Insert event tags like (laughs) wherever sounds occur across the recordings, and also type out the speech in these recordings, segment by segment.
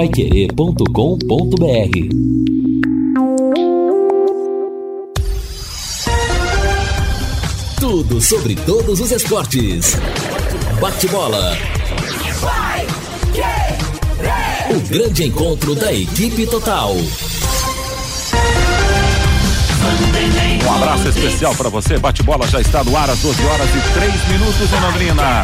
paiquerê.com.br Tudo sobre todos os esportes. Bate-bola. O grande encontro da equipe total. Um abraço especial para você. Bate-bola já está no ar às 12 horas e 3 minutos em Londrina.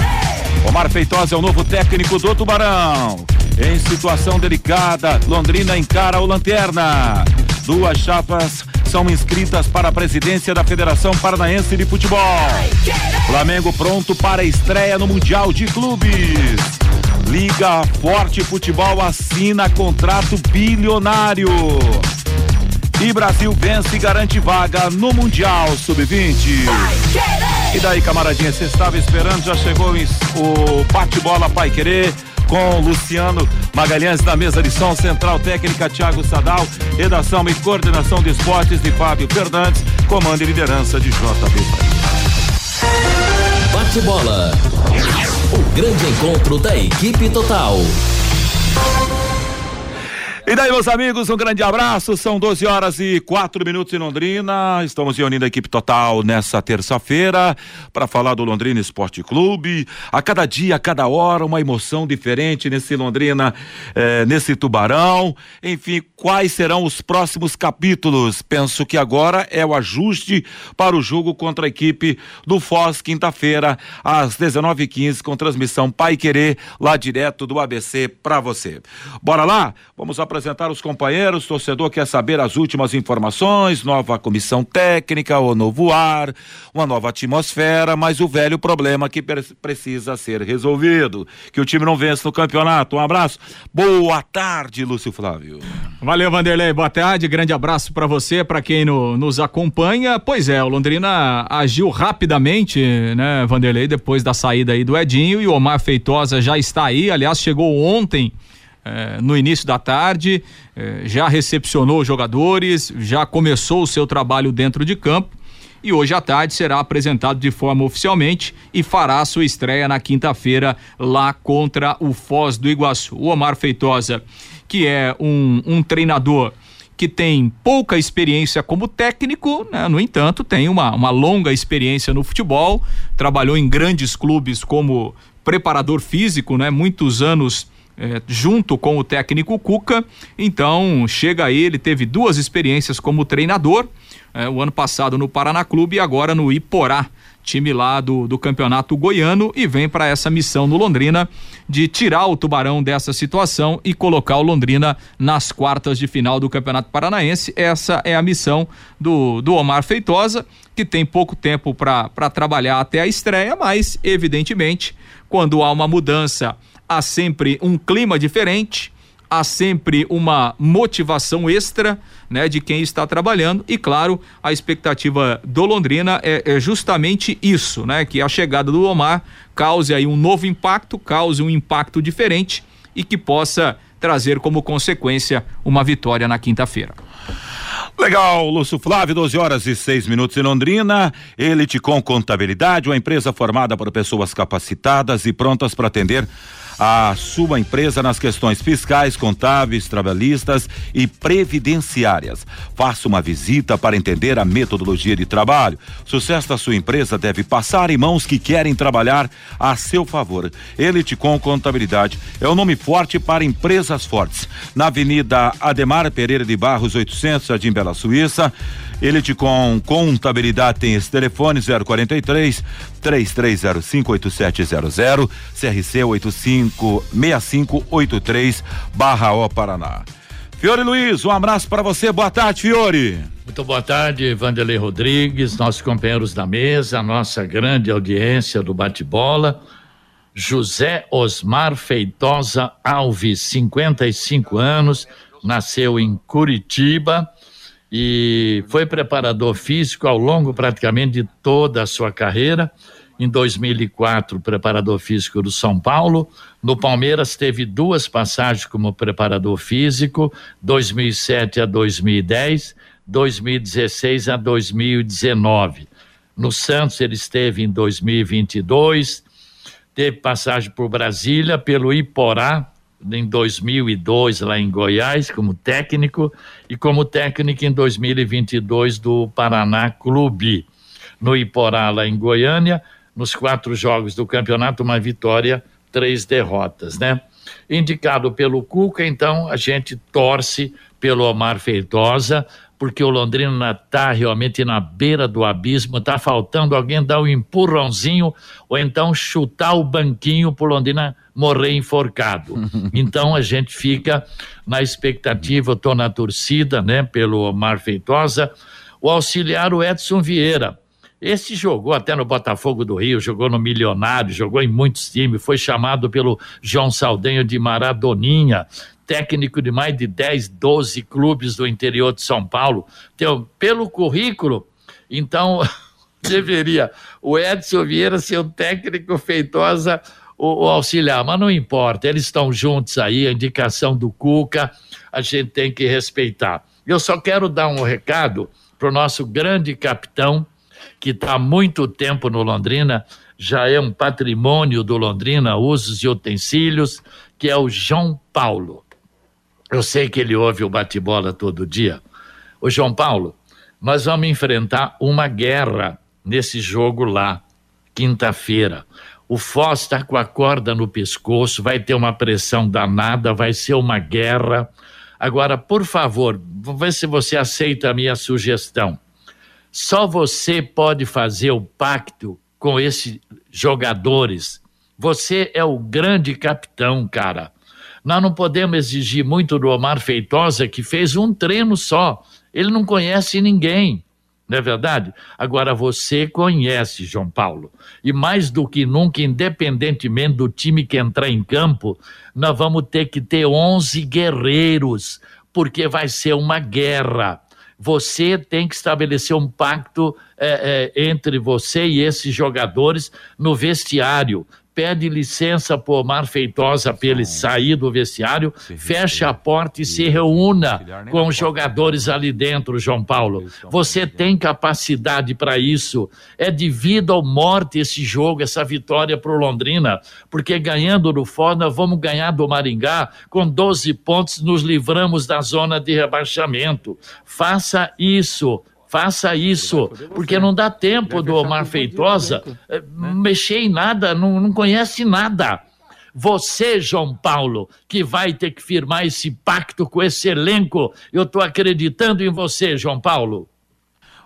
Omar Feitosa é o novo técnico do Tubarão. Em situação delicada, Londrina encara o Lanterna. Duas chapas são inscritas para a presidência da Federação Paranaense de Futebol. Flamengo pronto para a estreia no Mundial de Clubes. Liga Forte Futebol assina contrato bilionário. E Brasil vence e garante vaga no Mundial Sub-20. E daí, camaradinha, você estava esperando, já chegou o bate-bola Pai Querer com Luciano Magalhães na mesa de som, central técnica Thiago Sadal, redação e coordenação de esportes de Fábio Fernandes, comando e liderança de JB. Bate-bola. O grande encontro da equipe total. E daí, meus amigos, um grande abraço. São 12 horas e 4 minutos em Londrina. Estamos reunindo a equipe total nessa terça-feira para falar do Londrina Esporte Clube. A cada dia, a cada hora, uma emoção diferente nesse Londrina, eh, nesse Tubarão. Enfim, quais serão os próximos capítulos? Penso que agora é o ajuste para o jogo contra a equipe do Foz, quinta-feira, às 19h15, com transmissão Pai Querer, lá direto do ABC para você. Bora lá? Vamos apresentar apresentar os companheiros. Torcedor quer saber as últimas informações, nova comissão técnica, o novo ar, uma nova atmosfera, mas o velho problema que precisa ser resolvido. Que o time não vence no campeonato. Um abraço. Boa tarde, Lúcio Flávio. Valeu, Vanderlei. Boa tarde. Grande abraço para você, para quem no, nos acompanha. Pois é, o Londrina agiu rapidamente, né, Vanderlei, depois da saída aí do Edinho e o Omar Feitosa já está aí. Aliás, chegou ontem eh, no início da tarde, eh, já recepcionou os jogadores, já começou o seu trabalho dentro de campo e hoje à tarde será apresentado de forma oficialmente e fará sua estreia na quinta-feira lá contra o Foz do Iguaçu. O Omar Feitosa, que é um, um treinador que tem pouca experiência como técnico, né? no entanto, tem uma, uma longa experiência no futebol, trabalhou em grandes clubes como preparador físico, né? Muitos anos é, junto com o técnico Cuca. Então, chega ele, teve duas experiências como treinador, é, o ano passado no Paraná Clube e agora no Iporá, time lá do, do campeonato goiano, e vem para essa missão no Londrina de tirar o Tubarão dessa situação e colocar o Londrina nas quartas de final do Campeonato Paranaense. Essa é a missão do, do Omar Feitosa, que tem pouco tempo para trabalhar até a estreia, mas, evidentemente, quando há uma mudança há sempre um clima diferente, há sempre uma motivação extra, né, de quem está trabalhando e claro, a expectativa do Londrina é, é, justamente isso, né, que a chegada do Omar cause aí um novo impacto, cause um impacto diferente e que possa trazer como consequência uma vitória na quinta-feira. Legal, Lúcio Flávio, 12 horas e 6 minutos em Londrina. Elite com Contabilidade, uma empresa formada por pessoas capacitadas e prontas para atender a sua empresa nas questões fiscais, contábeis, trabalhistas e previdenciárias. Faça uma visita para entender a metodologia de trabalho. Sucesso da sua empresa deve passar em mãos que querem trabalhar a seu favor. Elite com Contabilidade é o nome forte para empresas fortes. Na Avenida Ademar Pereira de Barros, 800, Jardim Bela Suíça. Elite com Contabilidade tem esse telefone 043 3305 8700 CRC 856583 barra O Paraná. Fiore Luiz, um abraço para você. Boa tarde, Fiore. Muito boa tarde, Vanderlei Rodrigues, nossos companheiros da mesa, nossa grande audiência do bate-bola. José Osmar Feitosa Alves, 55 anos, nasceu em Curitiba e foi preparador físico ao longo praticamente de toda a sua carreira. Em 2004, preparador físico do São Paulo. No Palmeiras, teve duas passagens como preparador físico, 2007 a 2010, 2016 a 2019. No Santos, ele esteve em 2022, teve passagem por Brasília, pelo Iporá, em 2002 lá em Goiás como técnico e como técnico em 2022 do Paraná Clube. No Iporá, lá em Goiânia, nos quatro jogos do campeonato, uma vitória, três derrotas, né? Indicado pelo Cuca, então a gente torce pelo Omar Feitosa, porque o Londrina está realmente na beira do abismo, está faltando alguém dar um empurrãozinho ou então chutar o banquinho para o Londrina morrer enforcado. (laughs) Então a gente fica na expectativa, estou na torcida, né, pelo Omar Feitosa, o auxiliar o Edson Vieira. Esse jogou até no Botafogo do Rio, jogou no Milionário, jogou em muitos times, foi chamado pelo João Saldanha de Maradoninha, técnico de mais de 10, 12 clubes do interior de São Paulo. Então, pelo currículo, então (laughs) deveria o Edson Vieira ser o técnico feitosa o, o, auxiliar, mas não importa, eles estão juntos aí, a indicação do Cuca, a gente tem que respeitar. Eu só quero dar um recado para o nosso grande capitão, que está há muito tempo no Londrina, já é um patrimônio do Londrina, usos e utensílios, que é o João Paulo. Eu sei que ele ouve o bate-bola todo dia. O João Paulo, nós vamos enfrentar uma guerra nesse jogo lá, quinta-feira. O Foz está com a corda no pescoço, vai ter uma pressão danada, vai ser uma guerra. Agora, por favor, vê se você aceita a minha sugestão. Só você pode fazer o pacto com esses jogadores. Você é o grande capitão, cara. Nós não podemos exigir muito do Omar Feitosa, que fez um treino só. Ele não conhece ninguém, não é verdade? Agora você conhece, João Paulo. E mais do que nunca, independentemente do time que entrar em campo, nós vamos ter que ter 11 guerreiros, porque vai ser uma guerra você tem que estabelecer um pacto é, é, entre você e esses jogadores no vestiário pede licença para Omar Feitosa para ele sair do vestiário, feche a porta e se reúna com os jogadores ali dentro, João Paulo. Você tem capacidade para isso. É de vida ou morte esse jogo, essa vitória para o Londrina, porque ganhando no Foda, vamos ganhar do Maringá com 12 pontos, nos livramos da zona de rebaixamento. Faça isso. Faça isso, porque não dá tempo do Omar Feitosa eh, né? mexer em nada, não, não conhece nada. Você, João Paulo, que vai ter que firmar esse pacto com esse elenco, eu estou acreditando em você, João Paulo.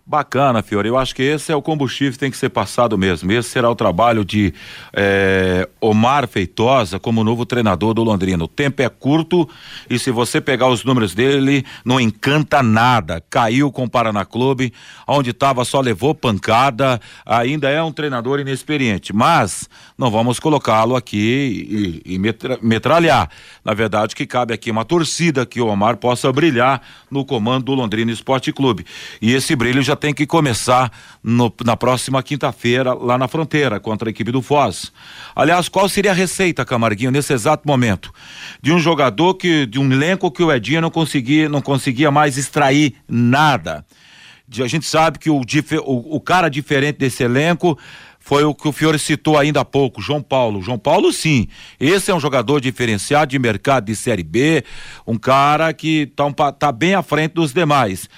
Bacana, Fiore. Eu acho que esse é o combustível que tem que ser passado mesmo. Esse será o trabalho de é, Omar Feitosa como novo treinador do Londrina. O tempo é curto e se você pegar os números dele, não encanta nada. Caiu com o Paraná Clube, onde estava só levou pancada. Ainda é um treinador inexperiente, mas não vamos colocá-lo aqui e, e metra, metralhar. Na verdade, que cabe aqui uma torcida que o Omar possa brilhar no comando do Londrina Esporte Clube. E esse brilho já tem que começar no, na próxima quinta-feira, lá na fronteira, contra a equipe do Foz. Aliás, qual seria a receita, Camarguinho, nesse exato momento? De um jogador que, de um elenco que o Edinho não conseguia, não conseguia mais extrair nada. A gente sabe que o, o, o cara diferente desse elenco foi o que o Fiore citou ainda há pouco, João Paulo. João Paulo, sim. Esse é um jogador diferenciado de mercado de Série B, um cara que está tá bem à frente dos demais.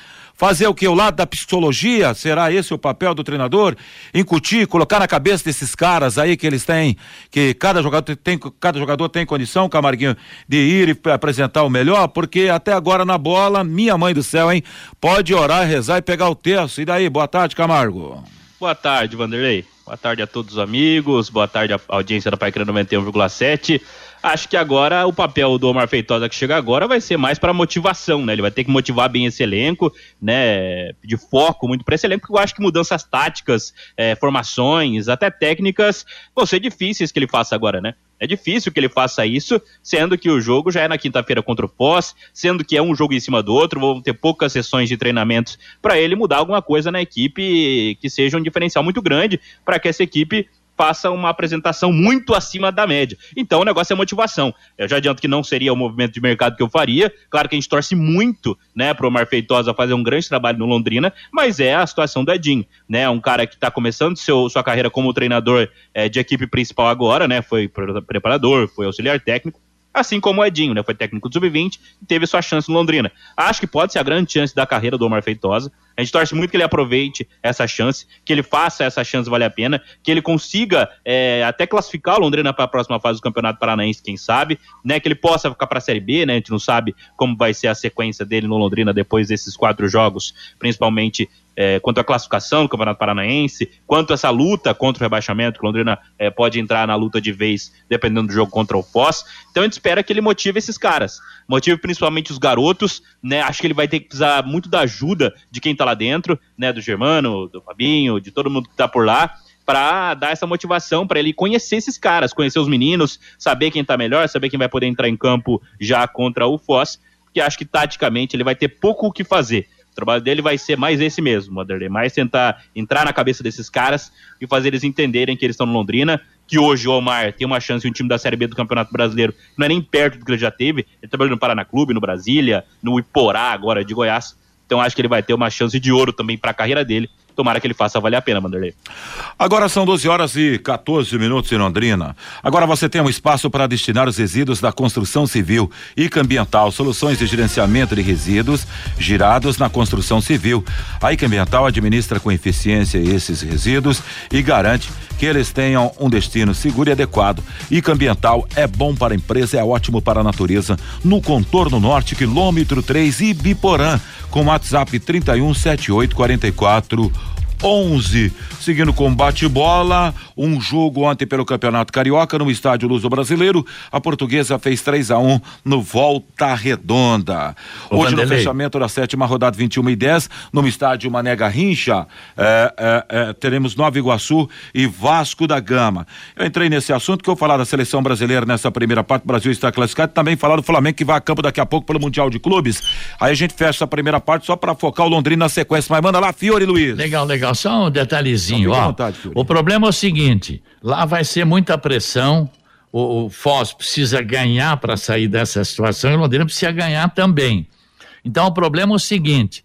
Fazer o que? O lado da psicologia? Será esse o papel do treinador? Incutir, colocar na cabeça desses caras aí que eles têm, que cada jogador tem, cada jogador tem condição, Camarguinho, de ir e apresentar o melhor, porque até agora na bola, minha mãe do céu, hein? Pode orar, rezar e pegar o terço. E daí? Boa tarde, Camargo. Boa tarde, Vanderlei. Boa tarde a todos os amigos, boa tarde à audiência da Paicrina 91,7. Acho que agora o papel do Omar Feitosa que chega agora vai ser mais para motivação, né? Ele vai ter que motivar bem esse elenco, né? De foco muito para esse elenco, porque eu acho que mudanças táticas, é, formações, até técnicas, vão ser difíceis que ele faça agora, né? É difícil que ele faça isso, sendo que o jogo já é na quinta-feira contra o Foz, sendo que é um jogo em cima do outro, vão ter poucas sessões de treinamentos para ele mudar alguma coisa na equipe que seja um diferencial muito grande para que essa equipe faça uma apresentação muito acima da média. Então o negócio é motivação. Eu já adianto que não seria o movimento de mercado que eu faria. Claro que a gente torce muito, né, pro Omar Feitosa fazer um grande trabalho no Londrina, mas é a situação do Edinho, né? Um cara que está começando seu, sua carreira como treinador é, de equipe principal agora, né? Foi preparador, foi auxiliar técnico assim como o Edinho, né? Foi técnico do Sub-20 e teve sua chance no Londrina. Acho que pode ser a grande chance da carreira do Omar Feitosa. A gente torce muito que ele aproveite essa chance, que ele faça essa chance valer a pena, que ele consiga é, até classificar o Londrina para a próxima fase do Campeonato Paranaense, quem sabe, né? Que ele possa ficar para a Série B, né? A gente não sabe como vai ser a sequência dele no Londrina depois desses quatro jogos, principalmente é, quanto à classificação do Campeonato Paranaense, quanto a essa luta contra o rebaixamento, que Londrina é, pode entrar na luta de vez, dependendo do jogo contra o Foz. Então a gente espera que ele motive esses caras, motive principalmente os garotos, né? Acho que ele vai ter que precisar muito da ajuda de quem tá lá dentro, né? Do Germano, do Fabinho, de todo mundo que tá por lá para dar essa motivação para ele conhecer esses caras, conhecer os meninos, saber quem tá melhor, saber quem vai poder entrar em campo já contra o Foz, que acho que taticamente ele vai ter pouco o que fazer. O trabalho dele vai ser mais esse mesmo, Vanderlei, mais tentar entrar na cabeça desses caras e fazer eles entenderem que eles estão no Londrina, que hoje o Omar tem uma chance em um time da Série B do Campeonato Brasileiro, não é nem perto do que ele já teve, ele trabalhou no Paraná Clube, no Brasília, no Iporá agora de Goiás, então acho que ele vai ter uma chance de ouro também para a carreira dele, Tomara que ele faça valer a pena, Vanderlei. Agora são 12 horas e 14 minutos em Londrina. Agora você tem um espaço para destinar os resíduos da construção civil e ambiental, soluções de gerenciamento de resíduos girados na construção civil. A ICA Ambiental administra com eficiência esses resíduos e garante que eles tenham um destino seguro e adequado. ICA Ambiental é bom para a empresa, é ótimo para a natureza. No contorno norte, quilômetro 3 e Biporã, com WhatsApp 31 78 44 11. Seguindo com bate-bola, um jogo ontem pelo Campeonato Carioca no estádio Luso Brasileiro. A portuguesa fez 3 a 1 no Volta Redonda. Ô, Hoje, Vanderlei. no fechamento da sétima rodada 21 e 10, no estádio Mané Garrincha, é, é, é, teremos Nova Iguaçu e Vasco da Gama. Eu entrei nesse assunto que eu falar da seleção brasileira nessa primeira parte, o Brasil está classificado, também falar do Flamengo que vai a campo daqui a pouco pelo Mundial de Clubes. Aí a gente fecha a primeira parte só para focar o Londrina na sequência. Mas manda lá, Fiore Luiz. Legal, legal só um detalhezinho, ó. Vontade, o problema é o seguinte: lá vai ser muita pressão. O, o Foz precisa ganhar para sair dessa situação e o Londrina precisa ganhar também. Então o problema é o seguinte: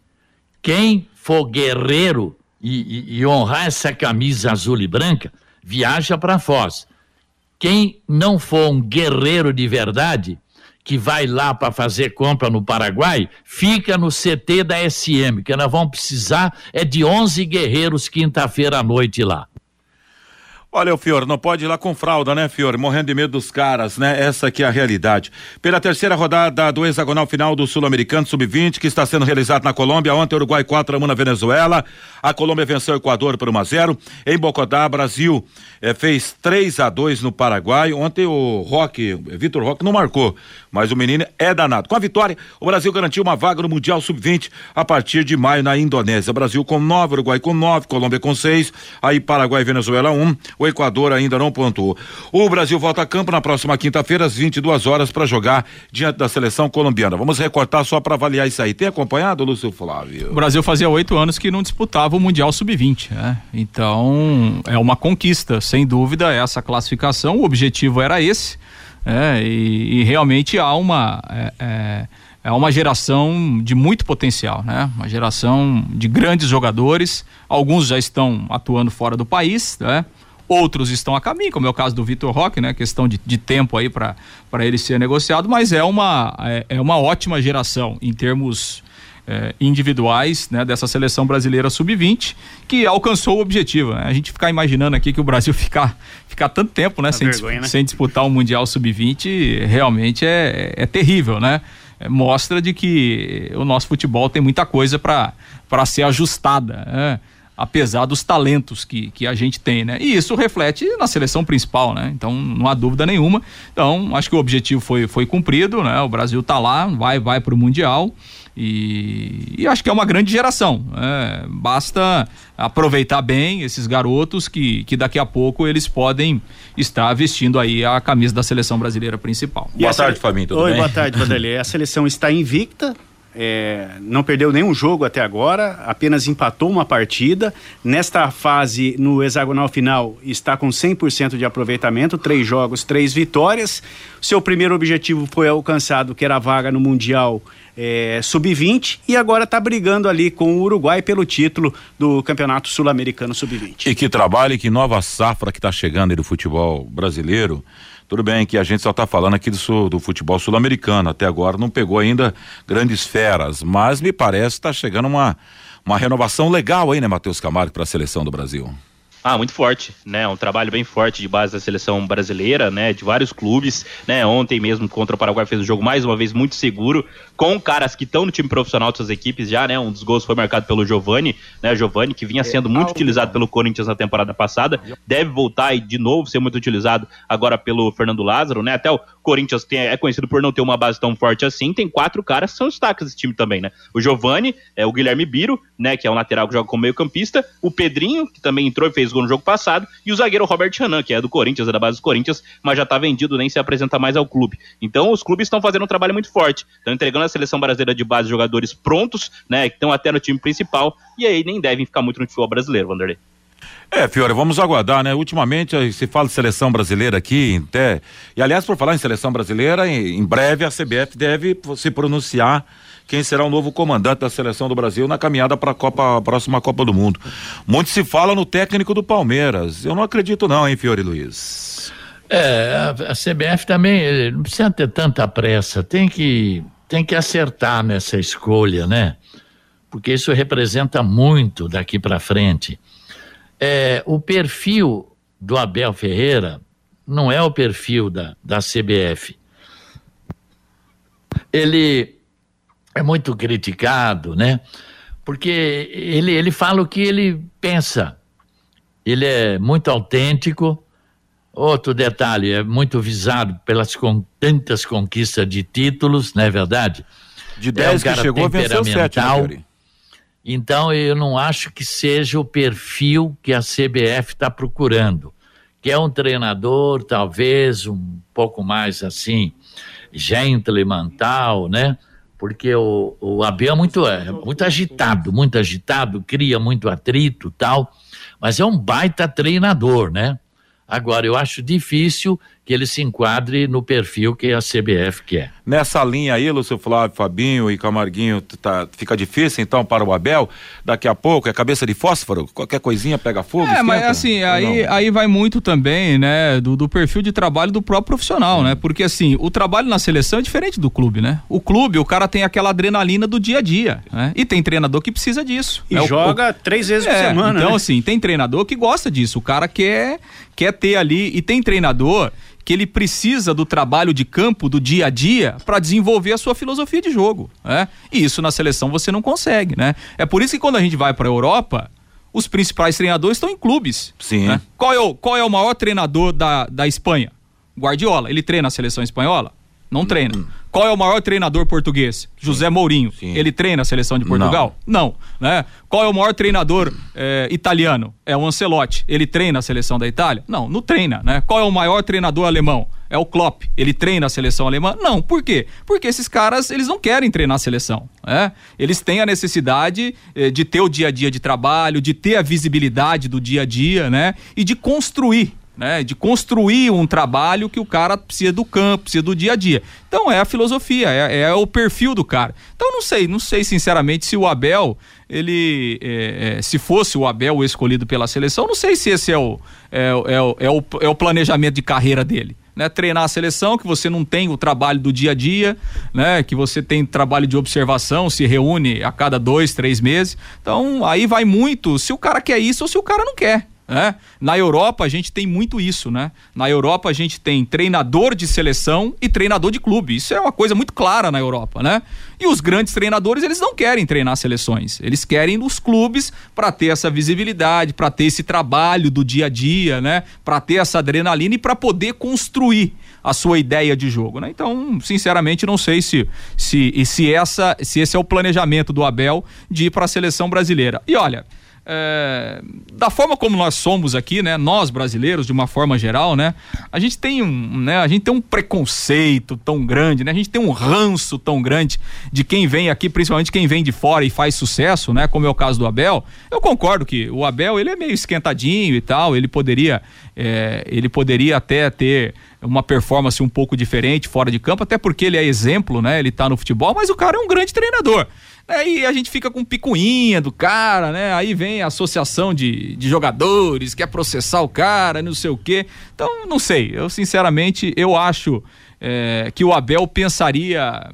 quem for guerreiro e, e, e honrar essa camisa azul e branca, viaja para Foz. Quem não for um guerreiro de verdade, que vai lá para fazer compra no Paraguai, fica no CT da SM, que nós vamos precisar é de 11 guerreiros quinta-feira à noite lá. Olha, o Fiore, não pode ir lá com fralda, né, Fiore? Morrendo de medo dos caras, né? Essa aqui é a realidade. Pela terceira rodada do hexagonal final do Sul-Americano Sub-20, que está sendo realizado na Colômbia. Ontem, Uruguai 4 a 1 na Venezuela. A Colômbia venceu o Equador por 1 a 0 Em Bocotá, Brasil eh, fez 3 a 2 no Paraguai. Ontem o Roque, Vitor Roque, não marcou, mas o menino é danado. Com a vitória, o Brasil garantiu uma vaga no Mundial Sub-20 a partir de maio na Indonésia. Brasil com 9, Uruguai com 9, Colômbia com 6, aí Paraguai e Venezuela 1. Um. Equador ainda não pontuou. O Brasil volta a campo na próxima quinta-feira, às 22 horas, para jogar diante da seleção colombiana. Vamos recortar só para avaliar isso aí. Tem acompanhado, Lúcio Flávio? O Brasil fazia oito anos que não disputava o Mundial Sub-20, né? Então, é uma conquista, sem dúvida, essa classificação. O objetivo era esse, é, e, e, realmente há uma. É, é, é uma geração de muito potencial, né? Uma geração de grandes jogadores. Alguns já estão atuando fora do país, né? Outros estão a caminho, como é o caso do Vitor Roque, né? Questão de, de tempo aí para ele ser negociado, mas é uma, é, é uma ótima geração em termos é, individuais né, dessa seleção brasileira sub-20 que alcançou o objetivo. Né? A gente ficar imaginando aqui que o Brasil (laughs) ficar, ficar tanto tempo né, sem, vergonha, né? sem disputar o um Mundial sub-20 realmente é, é terrível, né? É, mostra de que o nosso futebol tem muita coisa para ser ajustada. Né? Apesar dos talentos que, que a gente tem, né? E isso reflete na seleção principal, né? Então não há dúvida nenhuma. Então acho que o objetivo foi, foi cumprido, né? O Brasil tá lá, vai vai para o mundial e, e, acho que é uma grande geração. É, basta aproveitar bem esses garotos que, que daqui a pouco eles podem estar vestindo aí a camisa da seleção brasileira principal. E boa tarde, Fabinho. Tudo Oi, bem? boa tarde, Vanderlei. A seleção está invicta, é, não perdeu nenhum jogo até agora, apenas empatou uma partida. Nesta fase, no hexagonal final, está com 100% de aproveitamento, três jogos, três vitórias. Seu primeiro objetivo foi alcançado, que era a vaga no Mundial é, Sub-20, e agora está brigando ali com o Uruguai pelo título do Campeonato Sul-Americano Sub-20. E que trabalho, que nova safra que está chegando aí do futebol brasileiro Tudo bem que a gente só está falando aqui do, sul, do futebol sul-americano, até agora não pegou ainda grandes feras, mas me parece que está chegando uma, uma renovação legal aí, né, Matheus Camargo, para a seleção do Brasil. Ah, muito forte, né? Um trabalho bem forte de base da seleção brasileira, né? De vários clubes, né? Ontem mesmo contra o Paraguai fez um jogo mais uma vez muito seguro, com caras que estão no time profissional de suas equipes já, né? Um dos gols foi marcado pelo Giovani, né? Giovani, que vinha sendo muito utilizado pelo Corinthians na temporada passada, deve voltar e de novo ser muito utilizado agora pelo Fernando Lázaro, né? Até o Corinthians tem, é conhecido por não ter uma base tão forte assim, tem quatro caras que são destaques desse time também, né? O Giovani, é o Guilherme Biro, né? Que é um lateral que joga como meio campista, o Pedrinho, que também entrou e fez gol no jogo passado, e o zagueiro Robert Hanan, que é do Corinthians, é da base do Corinthians, mas já tá vendido, nem se apresenta mais ao clube. Então os clubes estão fazendo um trabalho muito forte, estão entregando a seleção brasileira de base jogadores prontos, né? Que estão até no time principal, e aí nem devem ficar muito no futebol brasileiro, Vanderlei. É, Fiore, vamos aguardar, né? Ultimamente se fala de seleção brasileira aqui, até. E aliás, por falar em seleção brasileira, em breve a CBF deve se pronunciar quem será o novo comandante da seleção do Brasil na caminhada para a próxima Copa do Mundo. Muito se fala no técnico do Palmeiras. Eu não acredito não, hein, Fiore Luiz. É, a, a CBF também não precisa ter tanta pressa, tem que tem que acertar nessa escolha, né? Porque isso representa muito daqui para frente é, o perfil do Abel Ferreira não é o perfil da, da CBF. Ele é muito criticado, né? Porque ele, ele fala o que ele pensa. Ele é muito autêntico. Outro detalhe, é muito visado pelas con tantas conquistas de títulos, não é verdade? De 10 é um que chegou, venceu 7, né, então eu não acho que seja o perfil que a CBF está procurando. Que é um treinador, talvez, um pouco mais assim, gentleman tal, né? Porque o, o Abel é muito, é muito agitado, muito agitado, cria muito atrito tal, mas é um baita treinador, né? Agora, eu acho difícil que ele se enquadre no perfil que a CBF quer. Nessa linha aí, Lúcio Flávio, Fabinho e Camarguinho, tá, fica difícil então para o Abel? Daqui a pouco é cabeça de fósforo? Qualquer coisinha pega fogo? É, esquenta, mas assim, aí, aí vai muito também, né, do, do, perfil de trabalho do próprio profissional, né? Porque assim, o trabalho na seleção é diferente do clube, né? O clube, o cara tem aquela adrenalina do dia a dia, né? E tem treinador que precisa disso. E né? joga o, três vezes é, por semana. Então, né? assim, tem treinador que gosta disso. O cara quer, quer ter ali. E tem treinador que ele precisa do trabalho de campo, do dia a dia, para desenvolver a sua filosofia de jogo. Né? E isso na seleção você não consegue, né? É por isso que quando a gente vai para a Europa, os principais treinadores estão em clubes. Sim. Né? Qual, é o, qual é o maior treinador da, da Espanha? Guardiola. Ele treina a seleção espanhola? Não treina. Hum. Qual é o maior treinador português? José Mourinho. Sim. Ele treina a seleção de Portugal? Não. Não. Né? Qual é o maior treinador é, italiano? É o Ancelotti. Ele treina a seleção da Itália? Não, não treina. Né? Qual é o maior treinador alemão? É o Klopp. Ele treina a seleção alemã? Não. Por quê? Porque esses caras, eles não querem treinar a seleção. Né? Eles têm a necessidade eh, de ter o dia a dia de trabalho, de ter a visibilidade do dia a dia, né? E de construir né, de construir um trabalho que o cara precisa do campo, precisa do dia a dia. Então é a filosofia, é, é o perfil do cara. Então não sei, não sei sinceramente se o Abel, ele, é, é, se fosse o Abel escolhido pela seleção, não sei se esse é o, é, é, é, o, é o planejamento de carreira dele. Né, treinar a seleção, que você não tem o trabalho do dia a dia, né, que você tem trabalho de observação, se reúne a cada dois, três meses. Então, aí vai muito se o cara quer isso ou se o cara não quer. Né? Na Europa a gente tem muito isso, né? Na Europa a gente tem treinador de seleção e treinador de clube. Isso é uma coisa muito clara na Europa, né? E os grandes treinadores, eles não querem treinar seleções. Eles querem os clubes para ter essa visibilidade, para ter esse trabalho do dia a dia, né? Para ter essa adrenalina e para poder construir a sua ideia de jogo, né? Então, sinceramente, não sei se se se essa se esse é o planejamento do Abel de ir para a seleção brasileira. E olha, é, da forma como nós somos aqui, né, nós brasileiros de uma forma geral, né, a gente tem um, né, a gente tem um preconceito tão grande, né, a gente tem um ranço tão grande de quem vem aqui, principalmente quem vem de fora e faz sucesso, né, como é o caso do Abel. Eu concordo que o Abel ele é meio esquentadinho e tal, ele poderia, é, ele poderia até ter uma performance um pouco diferente fora de campo, até porque ele é exemplo, né? Ele tá no futebol, mas o cara é um grande treinador. Aí a gente fica com picuinha do cara, né? Aí vem a associação de, de jogadores, quer processar o cara, não sei o quê. Então, não sei. Eu, sinceramente, eu acho é, que o Abel pensaria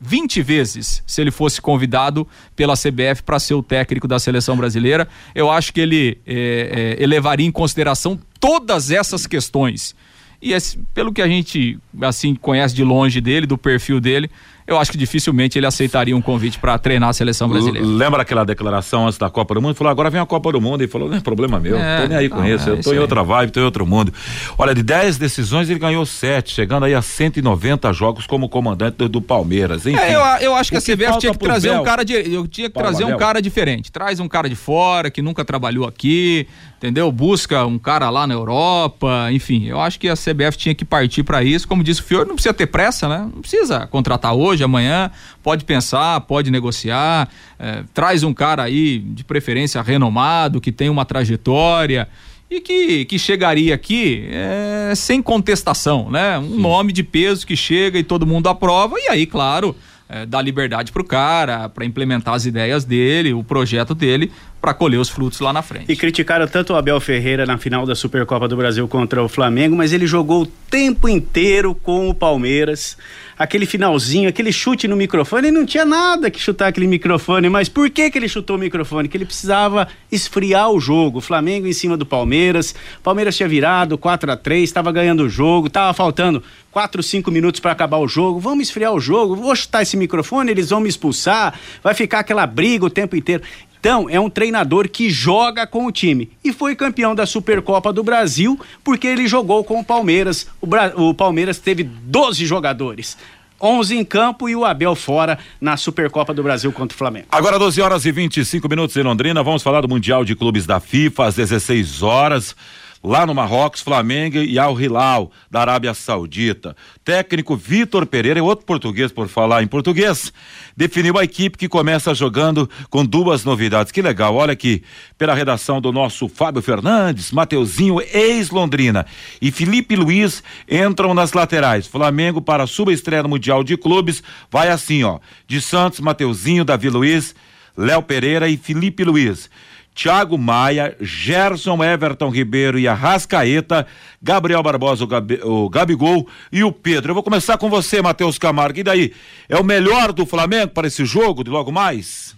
20 vezes se ele fosse convidado pela CBF para ser o técnico da seleção brasileira. Eu acho que ele é, é, elevaria em consideração todas essas questões. E esse, pelo que a gente assim conhece de longe dele, do perfil dele, eu acho que dificilmente ele aceitaria um convite para treinar a seleção brasileira. Lembra aquela declaração antes da Copa do Mundo? Falou, agora vem a Copa do Mundo. Ele falou, não é problema meu, é, tô nem aí com isso, é, eu tô em outra vibe, tô em outro mundo. Olha, de 10 decisões ele ganhou 7, chegando aí a 190 jogos como comandante do, do Palmeiras. Enfim, é, eu, eu, acho que a CBF tinha que trazer Bel, um cara de, eu tinha que trazer um cara diferente. Traz um cara de fora que nunca trabalhou aqui, entendeu? Busca um cara lá na Europa, enfim, eu acho que a CBF tinha que partir para isso. Como disse o Fiore, não precisa ter pressa, né? Não precisa contratar hoje, amanhã, pode pensar, pode negociar, é, traz um cara aí de preferência renomado, que tem uma trajetória e que, que chegaria aqui é, sem contestação, né? Um Sim. nome de peso que chega e todo mundo aprova, e aí, claro é, dar liberdade para o cara, para implementar as ideias dele, o projeto dele, para colher os frutos lá na frente. E criticaram tanto o Abel Ferreira na final da Supercopa do Brasil contra o Flamengo, mas ele jogou o tempo inteiro com o Palmeiras. Aquele finalzinho, aquele chute no microfone, não tinha nada que chutar aquele microfone, mas por que que ele chutou o microfone? Que ele precisava esfriar o jogo. O Flamengo em cima do Palmeiras, Palmeiras tinha virado 4 a 3, estava ganhando o jogo, estava faltando 4, 5 minutos para acabar o jogo. Vamos esfriar o jogo, vou chutar esse microfone, eles vão me expulsar, vai ficar aquela briga o tempo inteiro. Então, é um treinador que joga com o time e foi campeão da Supercopa do Brasil porque ele jogou com o Palmeiras. O, Bra... o Palmeiras teve 12 jogadores. 11 em campo e o Abel fora na Supercopa do Brasil contra o Flamengo. Agora 12 horas e 25 minutos em Londrina, vamos falar do Mundial de Clubes da FIFA às 16 horas lá no Marrocos, Flamengo e Al Hilal, da Arábia Saudita. Técnico Vitor Pereira, outro português por falar em português, definiu a equipe que começa jogando com duas novidades. Que legal, olha aqui, pela redação do nosso Fábio Fernandes, Mateuzinho, ex-Londrina, e Felipe Luiz entram nas laterais. Flamengo para a subestreia no Mundial de Clubes, vai assim, ó, de Santos, Mateuzinho, Davi Luiz, Léo Pereira e Felipe Luiz. Thiago Maia, Gerson Everton Ribeiro e Arrascaeta, Gabriel Barbosa, o, Gabi, o Gabigol e o Pedro. Eu vou começar com você, Matheus Camargo. E daí? É o melhor do Flamengo para esse jogo de logo mais?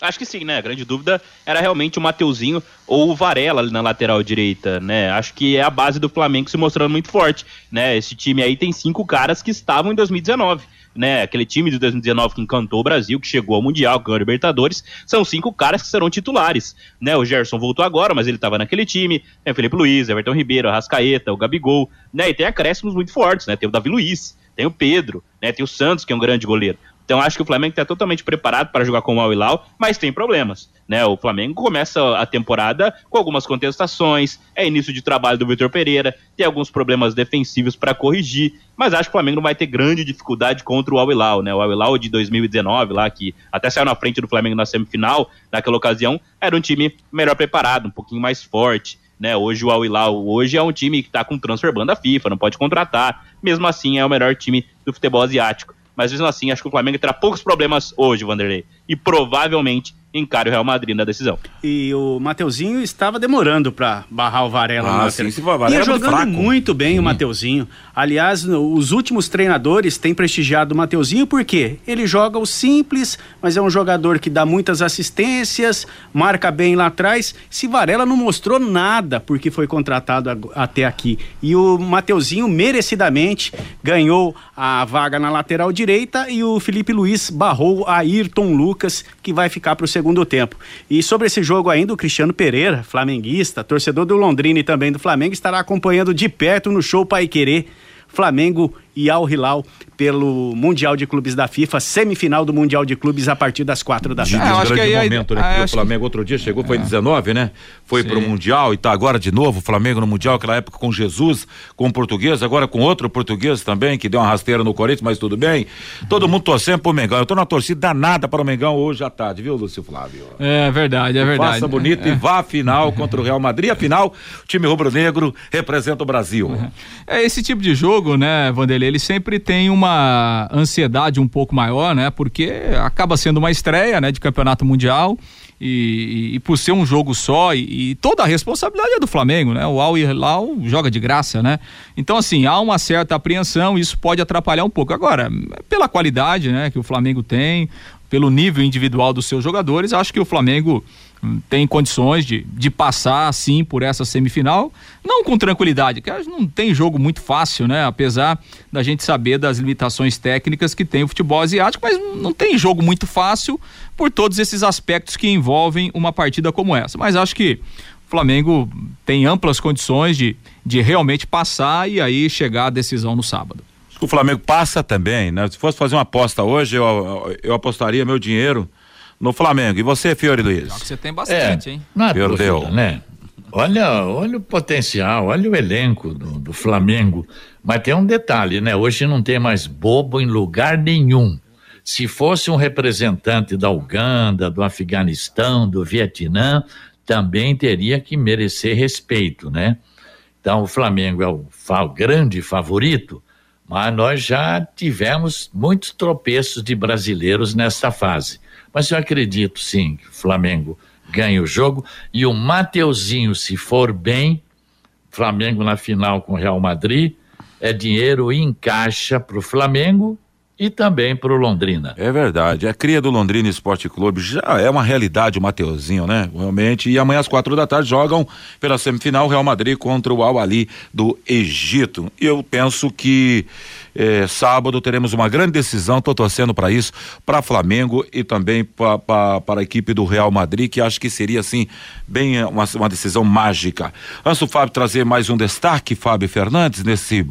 Acho que sim, né? A grande dúvida era realmente o Mateuzinho ou o Varela ali na lateral direita, né? Acho que é a base do Flamengo se mostrando muito forte, né? Esse time aí tem cinco caras que estavam em 2019 né, aquele time de 2019 que encantou o Brasil, que chegou ao Mundial, ganhou a Libertadores, são cinco caras que serão titulares, né, o Gerson voltou agora, mas ele estava naquele time, né, Felipe Luiz, Everton Ribeiro, Arrascaeta, o Gabigol, né, e tem acréscimos muito fortes, né, tem o Davi Luiz, tem o Pedro, né, tem o Santos, que é um grande goleiro. Então acho que o Flamengo está totalmente preparado para jogar com o Al Hilal, mas tem problemas. Né? O Flamengo começa a temporada com algumas contestações, é início de trabalho do Vitor Pereira, tem alguns problemas defensivos para corrigir, mas acho que o Flamengo não vai ter grande dificuldade contra o Al Hilal. Né? O Al Hilal de 2019, lá que até saiu na frente do Flamengo na semifinal, naquela ocasião, era um time melhor preparado, um pouquinho mais forte. Né, hoje o Al Hilal hoje é um time que está com transfer ban da FIFA, não pode contratar. Mesmo assim, é o melhor time do futebol asiático mas mesmo assim acho que o Flamengo terá poucos problemas hoje, Vanderlei. E provavelmente encare o Real Madrid na decisão. E o Mateuzinho estava demorando para barrar o Varela ah, no sim, se Varela Ia jogando muito bem o Mateuzinho. Aliás, os últimos treinadores têm prestigiado o Mateuzinho porque ele joga o simples, mas é um jogador que dá muitas assistências, marca bem lá atrás. Se Varela não mostrou nada porque foi contratado até aqui. E o Mateuzinho merecidamente ganhou a vaga na lateral direita e o Felipe Luiz barrou a Ayrton Lucas, que vai ficar para o segundo tempo. E sobre esse jogo ainda, o Cristiano Pereira, flamenguista, torcedor do Londrina e também do Flamengo, estará acompanhando de perto no show Pai Querer. Flamengo e Al Hilal pelo Mundial de Clubes da FIFA, semifinal do Mundial de Clubes a partir das quatro da tarde. É, um grande momento, né? Porque o Flamengo outro dia chegou, foi em 19, né? Foi Sim. pro Mundial e tá agora de novo o Flamengo no Mundial, aquela época com Jesus, com o português, agora com outro português também, que deu uma rasteira no Corinthians, mas tudo bem. Todo mundo torcendo pro Mengão. Eu tô na torcida danada para o Mengão hoje à tarde, viu, Lúcio Flávio? É verdade, é verdade. Faça bonito é. e vá à final contra o Real Madrid. Afinal, o time rubro-negro representa o Brasil. É esse tipo de jogo, né, Vanderlei, ele sempre tem uma ansiedade um pouco maior, né? Porque acaba sendo uma estreia, né, de campeonato mundial. E, e, e, por ser um jogo só e, e, toda a responsabilidade é do Flamengo, né? O Al Hilal joga de graça, né? Então assim, há uma certa apreensão, isso pode atrapalhar um pouco. Agora, pela qualidade, né, que o Flamengo tem, pelo nível individual dos seus jogadores, acho que o Flamengo tem condições de, de passar sim por essa semifinal, não com tranquilidade, que não tem jogo muito fácil, né? Apesar da gente saber das limitações técnicas que tem o futebol asiático, mas não tem jogo muito fácil por todos esses aspectos que envolvem uma partida como essa. Mas acho que o Flamengo tem amplas condições de, de realmente passar e aí chegar à decisão no sábado. O Flamengo passa também, né? Se fosse fazer uma aposta hoje, eu, eu apostaria meu dinheiro no Flamengo. E você, Fiore Luiz? Você tem bastante, é, hein? Não é Perdeu. né? Olha, olha o potencial, olha o elenco do, do Flamengo. Mas tem um detalhe, né? Hoje não tem mais bobo em lugar nenhum. Se fosse um representante da Uganda, do Afeganistão, do Vietnã, também teria que merecer respeito, né? Então o Flamengo é o, o grande favorito, mas nós já tivemos muitos tropeços de brasileiros nesta fase. Mas eu acredito sim que o Flamengo ganha o jogo e o Mateuzinho, se for bem, Flamengo na final com o Real Madrid, é dinheiro em caixa para o Flamengo e também para o Londrina. É verdade, é cria do Londrina Esporte Clube, já é uma realidade o Mateuzinho, né? Realmente, e amanhã às quatro da tarde jogam pela semifinal Real Madrid contra o Al Ali do Egito. Eu penso que é, sábado teremos uma grande decisão, estou torcendo para isso, para Flamengo e também para a equipe do Real Madrid, que acho que seria assim, bem uma, uma decisão mágica. Antes do Fábio trazer mais um destaque, Fábio Fernandes, nesse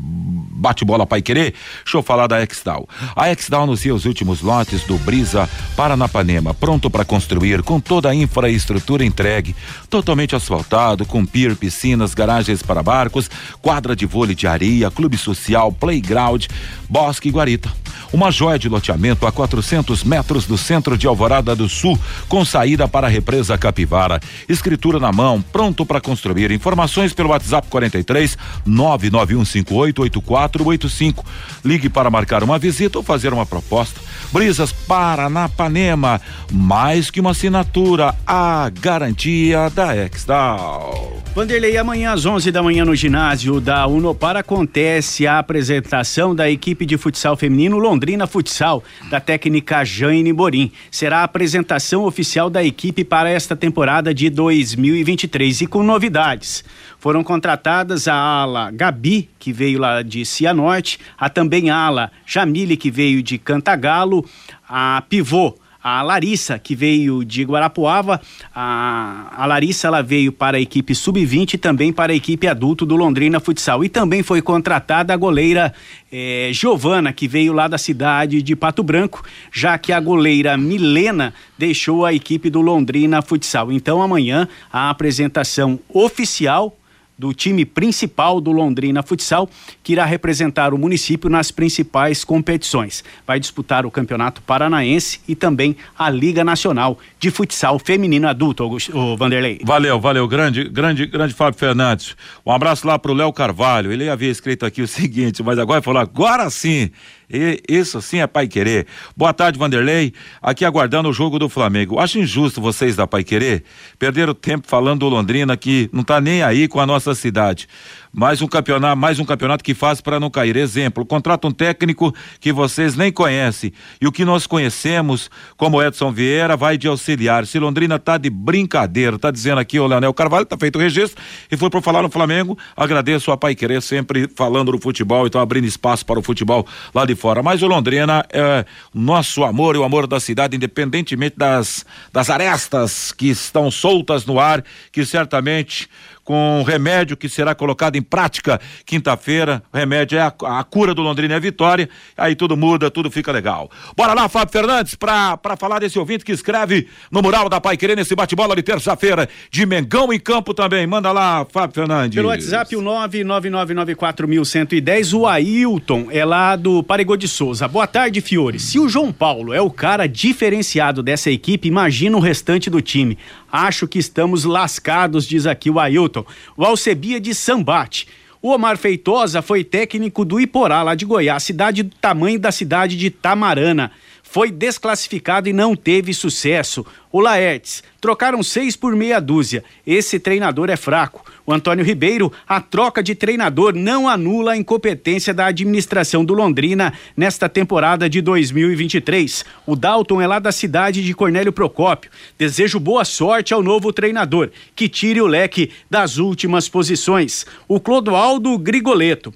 bate-bola Pai Querer, deixa eu falar da Exdal. A Exdal anuncia os últimos lotes do Brisa Paranapanema, pronto para construir com toda a infraestrutura entregue, totalmente asfaltado, com pier, piscinas, garagens para barcos, quadra de vôlei de areia, clube social, playground, Bosque Guarita. Uma joia de loteamento a 400 metros do centro de Alvorada do Sul, com saída para a represa Capivara. Escritura na mão, pronto para construir. Informações pelo WhatsApp 43 991588485. Ligue para marcar uma visita ou fazer uma proposta. Brisas Paranapanema, mais que uma assinatura, a garantia da Exdal. Vanderlei, amanhã às 11 da manhã no ginásio da Unopar acontece a apresentação da equipe de futsal feminino Londrina Futsal, da técnica Jane Borim. Será a apresentação oficial da equipe para esta temporada de 2023 e com novidades. Foram contratadas a ala Gabi, que veio lá de Cianorte, a também ala Jamile, que veio de Cantagalo, a pivô a Larissa, que veio de Guarapuava. A, a Larissa ela veio para a equipe sub-20 e também para a equipe adulto do Londrina Futsal. E também foi contratada a goleira eh, Giovana, que veio lá da cidade de Pato Branco, já que a goleira Milena deixou a equipe do Londrina Futsal. Então amanhã a apresentação oficial do time principal do Londrina Futsal, que irá representar o município nas principais competições. Vai disputar o Campeonato Paranaense e também a Liga Nacional de Futsal Feminino Adulto, o Vanderlei. Valeu, valeu, grande, grande, grande Fábio Fernandes. Um abraço lá pro Léo Carvalho. Ele havia escrito aqui o (laughs) seguinte, mas agora falou agora sim. E isso sim é Pai Querer. Boa tarde, Vanderlei. Aqui aguardando o jogo do Flamengo. Acho injusto vocês da Pai Querer perderam tempo falando do Londrina que não tá nem aí com a nossa cidade mais um campeonato, mais um campeonato que faz para não cair. Exemplo, contrata um técnico que vocês nem conhecem e o que nós conhecemos, como Edson Vieira, vai de auxiliar. Se Londrina tá de brincadeira, tá dizendo aqui o Leonel Carvalho, tá feito o registro e foi por falar no Flamengo. Agradeço a Pai Querer sempre falando do futebol, então abrindo espaço para o futebol lá de fora. Mas o Londrina é nosso amor e o amor da cidade, independentemente das das arestas que estão soltas no ar, que certamente com um remédio que será colocado em prática quinta-feira. O remédio é a, a, cura do Londrina é a vitória. Aí tudo muda, tudo fica legal. Bora lá, Fábio Fernandes, para falar desse ouvinte que escreve no mural da Pai Querer nesse bate-bola de terça-feira de Mengão em campo também. Manda lá, Fábio Fernandes. Pelo WhatsApp, o 99994110, o Ailton é lá do Paregô de Souza. Boa tarde, Fiore. Se o João Paulo é o cara diferenciado dessa equipe, imagina o restante do time. Acho que estamos lascados, diz aqui o Ailton. O Alcebia de Sambate. O Omar Feitosa foi técnico do Iporá, lá de Goiás, cidade do tamanho da cidade de Tamarana foi desclassificado e não teve sucesso. O Laertes, trocaram seis por meia dúzia. Esse treinador é fraco. O Antônio Ribeiro, a troca de treinador não anula a incompetência da administração do Londrina nesta temporada de 2023. O Dalton é lá da cidade de Cornélio Procópio. Desejo boa sorte ao novo treinador, que tire o leque das últimas posições. O Clodoaldo Grigoleto.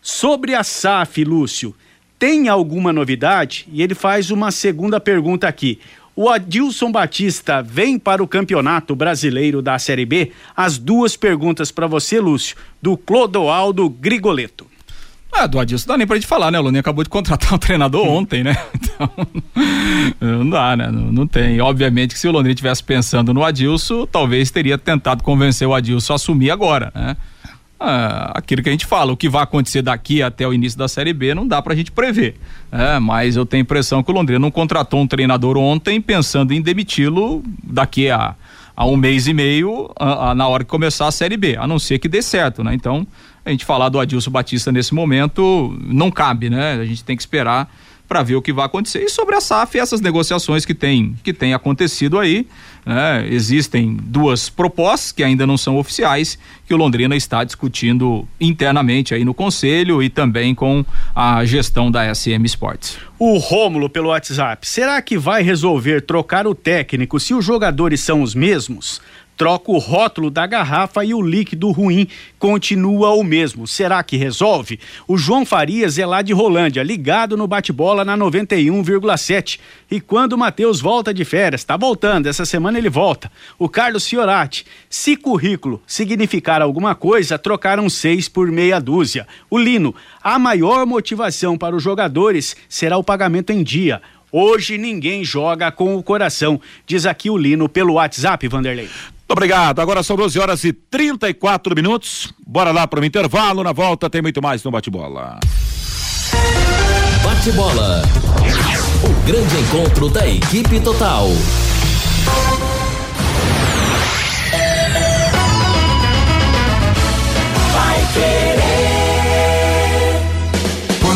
Sobre a SAF, Lúcio, tem alguma novidade? E ele faz uma segunda pergunta aqui. O Adilson Batista vem para o Campeonato Brasileiro da Série B? As duas perguntas para você, Lúcio, do Clodoaldo Grigoleto. Ah, do Adilson dá nem pra gente falar, né? O Luninha acabou de contratar um (laughs) treinador ontem, né? Então, (laughs) não dá, né? Não, não, tem. Obviamente que se o Londrina estivesse pensando no Adilson, talvez teria tentado convencer o Adilson a assumir agora, né? Ah, aquilo que a gente fala, o que vai acontecer daqui até o início da Série B não dá pra gente prever. É, mas eu tenho a impressão que o Londrina não contratou um treinador ontem pensando em demiti-lo daqui a, a um mês e meio, a, a, na hora que começar a Série B, a não ser que dê certo, né? Então, a gente falar do Adilson Batista nesse momento não cabe, né? A gente tem que esperar para ver o que vai acontecer. E sobre a SAF, essas negociações que tem, que tem acontecido aí, né? existem duas propostas que ainda não são oficiais, que o Londrina está discutindo internamente aí no conselho e também com a gestão da SM Sports. O Rômulo pelo WhatsApp, será que vai resolver trocar o técnico se os jogadores são os mesmos? Troca o rótulo da garrafa e o líquido ruim continua o mesmo. Será que resolve? O João Farias é lá de Rolândia, ligado no bate-bola na 91,7. E quando o Matheus volta de férias, tá voltando, essa semana ele volta. O Carlos Fiorati, se currículo significar alguma coisa, trocaram seis por meia dúzia. O Lino, a maior motivação para os jogadores será o pagamento em dia. Hoje ninguém joga com o coração, diz aqui o Lino pelo WhatsApp, Vanderlei. Muito obrigado. Agora são 12 horas e 34 minutos. Bora lá para o intervalo. Na volta tem muito mais no bate-bola. Bate-bola. O grande encontro da equipe total. Vai querer.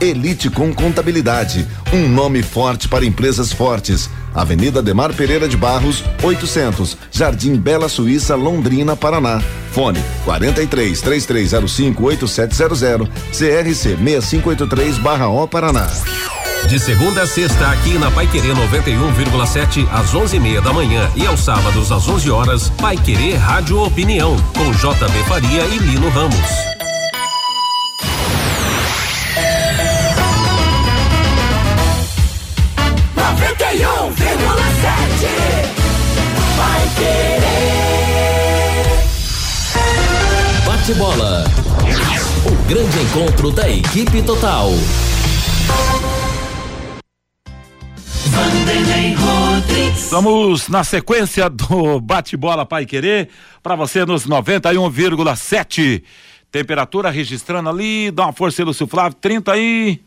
Elite com Contabilidade, um nome forte para empresas fortes. Avenida Demar Pereira de Barros, 800, Jardim Bela Suíça, Londrina, Paraná. Fone 43 3305 8700, CRC 6583/O Paraná. De segunda a sexta, aqui na Paiquerê 91,7 às 11:30 da manhã e aos sábados às 11 horas, Paiquerê Rádio Opinião com JB Faria e Lino Ramos. Vai querer. Bate bola. O grande encontro da equipe total. Rodrigues. Estamos na sequência do bate-bola Pai Querer para você nos 91,7. Temperatura registrando ali, dá uma força aí, Lúcio Flávio, 30 e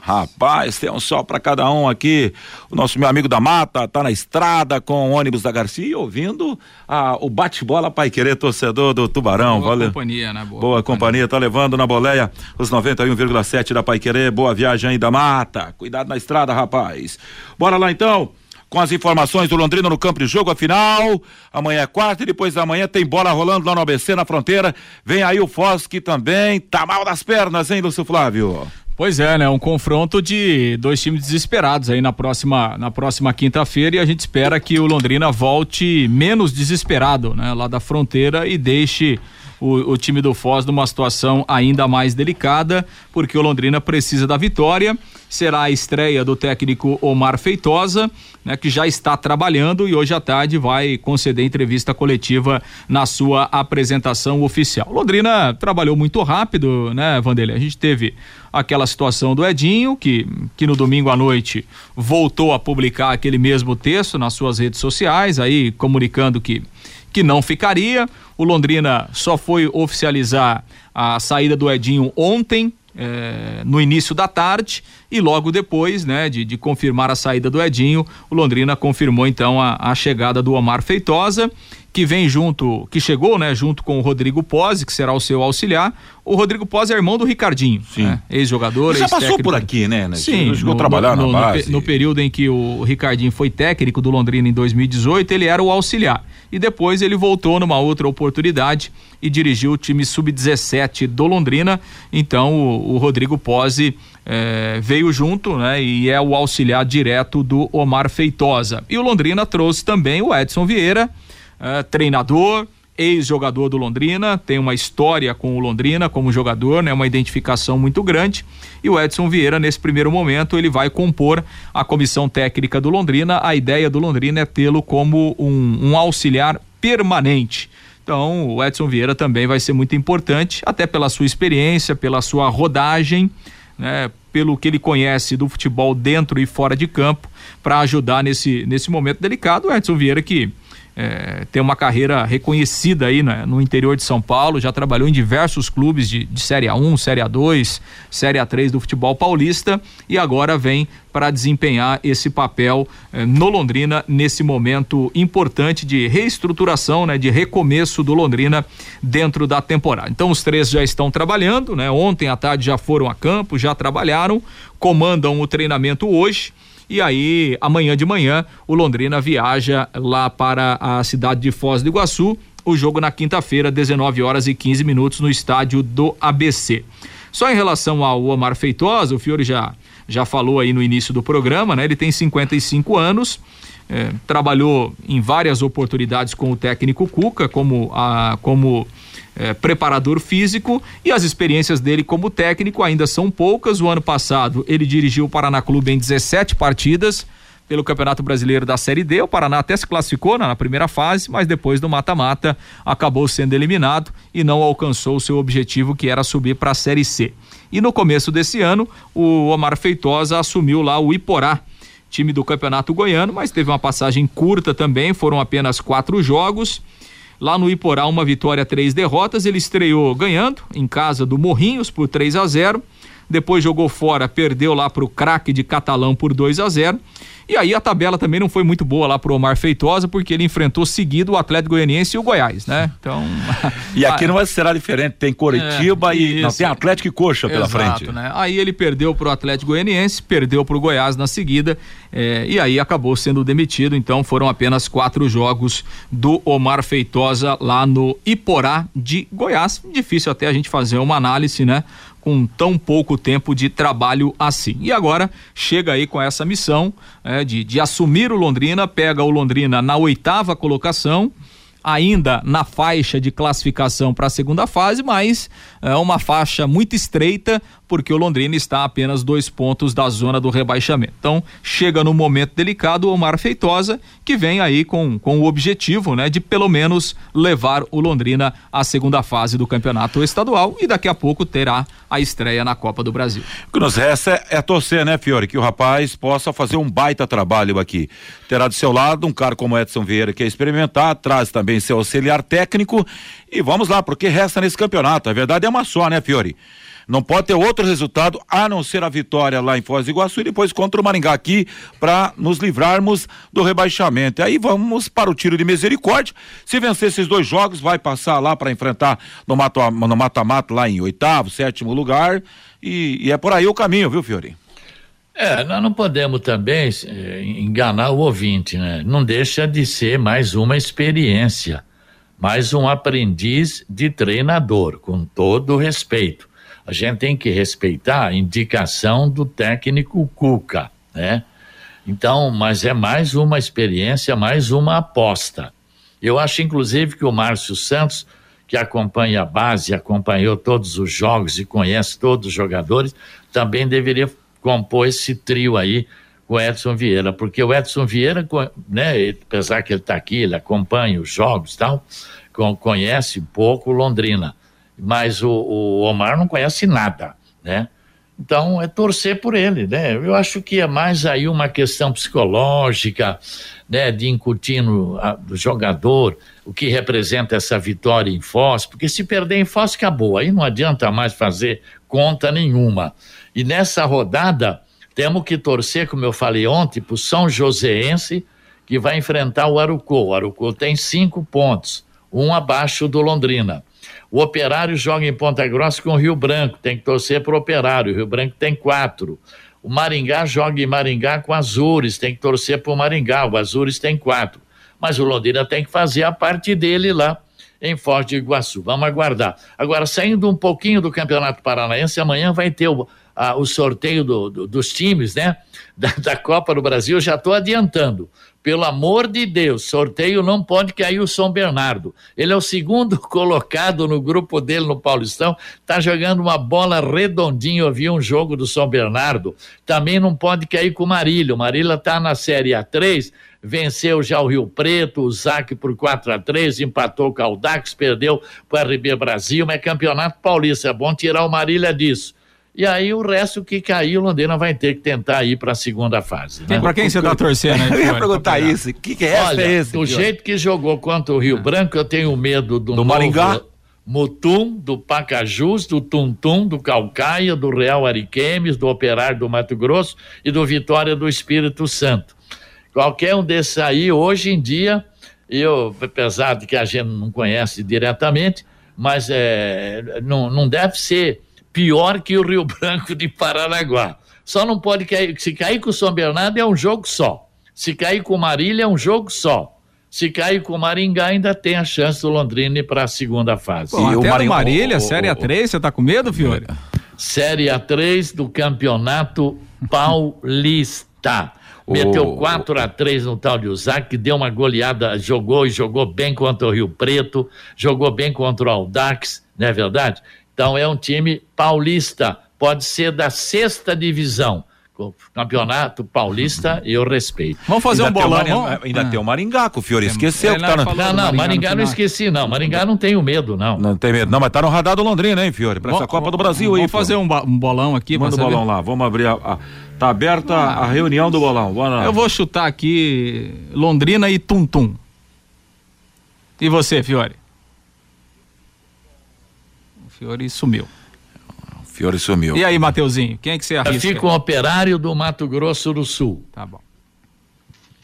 Rapaz, tem um sol para cada um aqui. O nosso meu amigo da Mata tá na estrada com o ônibus da Garcia ouvindo a, o bate-bola Pai Querer, torcedor do Tubarão. Boa Valeu. companhia, né? Boa, Boa companhia. tá levando na boleia os 91,7 da Pai Querer. Boa viagem aí da Mata. Cuidado na estrada, rapaz. Bora lá então com as informações do Londrina no campo de jogo, afinal, amanhã é quarta e depois da manhã tem bola rolando lá no ABC, na fronteira, vem aí o Foz que também tá mal das pernas, hein, Lúcio Flávio? Pois é, né? Um confronto de dois times desesperados aí na próxima, na próxima quinta-feira e a gente espera que o Londrina volte menos desesperado, né? Lá da fronteira e deixe o, o, time do Foz numa situação ainda mais delicada, porque o Londrina precisa da vitória. Será a estreia do técnico Omar Feitosa, né, que já está trabalhando e hoje à tarde vai conceder entrevista coletiva na sua apresentação oficial. Londrina trabalhou muito rápido, né, Vanderlei? A gente teve aquela situação do Edinho, que, que no domingo à noite voltou a publicar aquele mesmo texto nas suas redes sociais, aí comunicando que, que não ficaria. O Londrina só foi oficializar a saída do Edinho ontem, é, no início da tarde e logo depois, né, de, de, confirmar a saída do Edinho, o Londrina confirmou então a, a, chegada do Omar Feitosa, que vem junto, que chegou, né, junto com o Rodrigo Pose, que será o seu auxiliar. O Rodrigo Pose é irmão do Ricardinho, né, ex-jogador. Já passou por aqui, né? né Sim. Chegou a trabalhar no, na base. No, no período em que o Ricardinho foi técnico do Londrina em 2018, ele era o auxiliar e depois ele voltou numa outra oportunidade e dirigiu o time sub-17 do Londrina. Então o, o Rodrigo Pose eh, veio junto, né? E é o auxiliar direto do Omar Feitosa. E o Londrina trouxe também o Edson Vieira, eh, treinador, ex-jogador do Londrina, tem uma história com o Londrina como jogador, né? Uma identificação muito grande. E o Edson Vieira, nesse primeiro momento, ele vai compor a comissão técnica do Londrina. A ideia do Londrina é tê-lo como um, um auxiliar permanente. Então, o Edson Vieira também vai ser muito importante, até pela sua experiência, pela sua rodagem, né? Pelo que ele conhece do futebol dentro e fora de campo, para ajudar nesse, nesse momento delicado. O Edson Vieira que é, tem uma carreira reconhecida aí né, no interior de São Paulo, já trabalhou em diversos clubes de, de Série A1, Série A2, Série A3 do futebol paulista e agora vem para desempenhar esse papel eh, no Londrina nesse momento importante de reestruturação, né, de recomeço do Londrina dentro da temporada. Então os três já estão trabalhando, né? Ontem à tarde já foram a campo, já trabalharam, comandam o treinamento hoje. E aí, amanhã de manhã, o Londrina viaja lá para a cidade de Foz do Iguaçu. O jogo na quinta-feira, 19 horas e 15 minutos, no estádio do ABC. Só em relação ao Omar Feitosa, o Fiore já, já falou aí no início do programa, né? Ele tem 55 anos. É, trabalhou em várias oportunidades com o técnico Cuca, como, a, como é, preparador físico e as experiências dele como técnico ainda são poucas. O ano passado ele dirigiu o Paraná Clube em 17 partidas pelo Campeonato Brasileiro da Série D. O Paraná até se classificou na primeira fase, mas depois do mata-mata acabou sendo eliminado e não alcançou o seu objetivo que era subir para a Série C. E no começo desse ano, o Omar Feitosa assumiu lá o Iporá, time do Campeonato Goiano, mas teve uma passagem curta também, foram apenas quatro jogos. Lá no Iporá, uma vitória, três derrotas. Ele estreou ganhando em casa do Morrinhos por 3 a 0 depois jogou fora, perdeu lá para o craque de Catalão por 2 a 0 e aí a tabela também não foi muito boa lá pro Omar Feitosa, porque ele enfrentou seguido o Atlético Goianiense e o Goiás, né? Então. (laughs) e aqui não será diferente, tem Coritiba é, e. Não, tem Atlético e Coxa pela Exato, frente. Né? Aí ele perdeu pro Atlético Goianiense, perdeu pro Goiás na seguida, é, e aí acabou sendo demitido. Então foram apenas quatro jogos do Omar Feitosa lá no Iporá de Goiás. Difícil até a gente fazer uma análise, né? Com tão pouco tempo de trabalho assim. E agora chega aí com essa missão é, de, de assumir o Londrina, pega o Londrina na oitava colocação ainda na faixa de classificação para a segunda fase, mas é uma faixa muito estreita, porque o Londrina está a apenas dois pontos da zona do rebaixamento. Então, chega no momento delicado o Omar Feitosa, que vem aí com, com o objetivo, né, de pelo menos levar o Londrina à segunda fase do campeonato estadual e daqui a pouco terá a estreia na Copa do Brasil. O que nos resta é, torcer, né, Fiore, que o rapaz possa fazer um baita trabalho aqui. Terá do seu lado um cara como Edson Vieira que é experimentar, traz também seu auxiliar técnico e vamos lá, porque resta nesse campeonato. A verdade é uma só, né, Fiore? Não pode ter outro resultado a não ser a vitória lá em Foz do Iguaçu e depois contra o Maringá aqui para nos livrarmos do rebaixamento. E aí vamos para o tiro de misericórdia. Se vencer esses dois jogos, vai passar lá para enfrentar no mata-mata lá em oitavo, sétimo lugar. E, e, é por aí o caminho, viu, Fiori? É, nós não podemos também eh, enganar o ouvinte, né? Não deixa de ser mais uma experiência, mais um aprendiz de treinador, com todo respeito a gente tem que respeitar a indicação do técnico Cuca, né? Então, mas é mais uma experiência, mais uma aposta. Eu acho, inclusive, que o Márcio Santos, que acompanha a base, acompanhou todos os jogos e conhece todos os jogadores, também deveria compor esse trio aí com o Edson Vieira, porque o Edson Vieira, né, apesar que ele está aqui, ele acompanha os jogos e tal, conhece pouco Londrina mas o, o Omar não conhece nada, né? Então é torcer por ele, né? Eu acho que é mais aí uma questão psicológica, né? De incutir no a, do jogador o que representa essa vitória em Foz, porque se perder em Foz acabou, aí não adianta mais fazer conta nenhuma. E nessa rodada temos que torcer, como eu falei ontem, para o São Joséense que vai enfrentar o Arucô. O Arucô tem cinco pontos, um abaixo do Londrina. O Operário joga em Ponta Grossa com o Rio Branco, tem que torcer para o Operário, o Rio Branco tem quatro. O Maringá joga em Maringá com Azures, tem que torcer para o Maringá, o Azures tem quatro. Mas o Londrina tem que fazer a parte dele lá em Foz Iguaçu. Vamos aguardar. Agora, saindo um pouquinho do Campeonato Paranaense, amanhã vai ter o, a, o sorteio do, do, dos times, né? (laughs) Da, da Copa do Brasil, já estou adiantando. Pelo amor de Deus, sorteio não pode cair o São Bernardo. Ele é o segundo (laughs) colocado no grupo dele no Paulistão, tá jogando uma bola redondinha. Eu vi um jogo do São Bernardo. Também não pode cair com o Marília. O Marília tá na Série A3, venceu já o Rio Preto, o Zac por 4 a 3 empatou com o Aldax, perdeu para o RB Brasil, mas é campeonato paulista. É bom tirar o Marília disso. E aí o resto que cair, o Londrina vai ter que tentar ir para a segunda fase. Né? Para quem você está torcendo? Aí, (laughs) eu ia perguntar isso. O que, que é Olha, essa? Esse, do jeito que jogou contra o Rio ah. Branco, eu tenho medo do, do Maringá. Mutum, do Pacajus, do Tuntum, do Calcaia, do Real Ariquemes, do Operário do Mato Grosso e do Vitória do Espírito Santo. Qualquer um desses aí, hoje em dia, eu, apesar de que a gente não conhece diretamente, mas é, não, não deve ser pior que o Rio Branco de Paranaguá. Só não pode cair. Se cair com o São Bernardo é um jogo só. Se cair com o Marília é um jogo só. Se cair com o Maringá, ainda tem a chance do Londrina ir para a segunda fase. Bom, e até o. Marília, o, Série A3, você está com medo, Fiore? Série A3 do Campeonato Paulista. (laughs) Meteu 4 a 3 no tal de Usac, que deu uma goleada, jogou e jogou bem contra o Rio Preto, jogou bem contra o Aldax, não é verdade? Então é um time paulista, pode ser da sexta divisão. Campeonato Paulista, eu respeito. Vamos fazer ainda um bolão. Tem ainda ah. tem o Maringá, que o Fiore esqueceu. É, que tá no... Não, não, Maringá, Maringá não esqueci, não. Maringá não tenho medo, não. Não tem medo, não, mas tá no radar do Londrina, hein, Fiore? Pra essa Copa do Brasil vamos aí. Vamos fazer um, um, bolão aqui. Manda o bolão lá, vamos abrir a, a. Tá aberta ah. a reunião do bolão. Eu vou chutar aqui Londrina e Tuntum. E você, Fiore? Fiore sumiu. O Fiore sumiu. E aí, Mateuzinho, quem é que você arrisca? Eu fico um operário do Mato Grosso do Sul. Tá bom.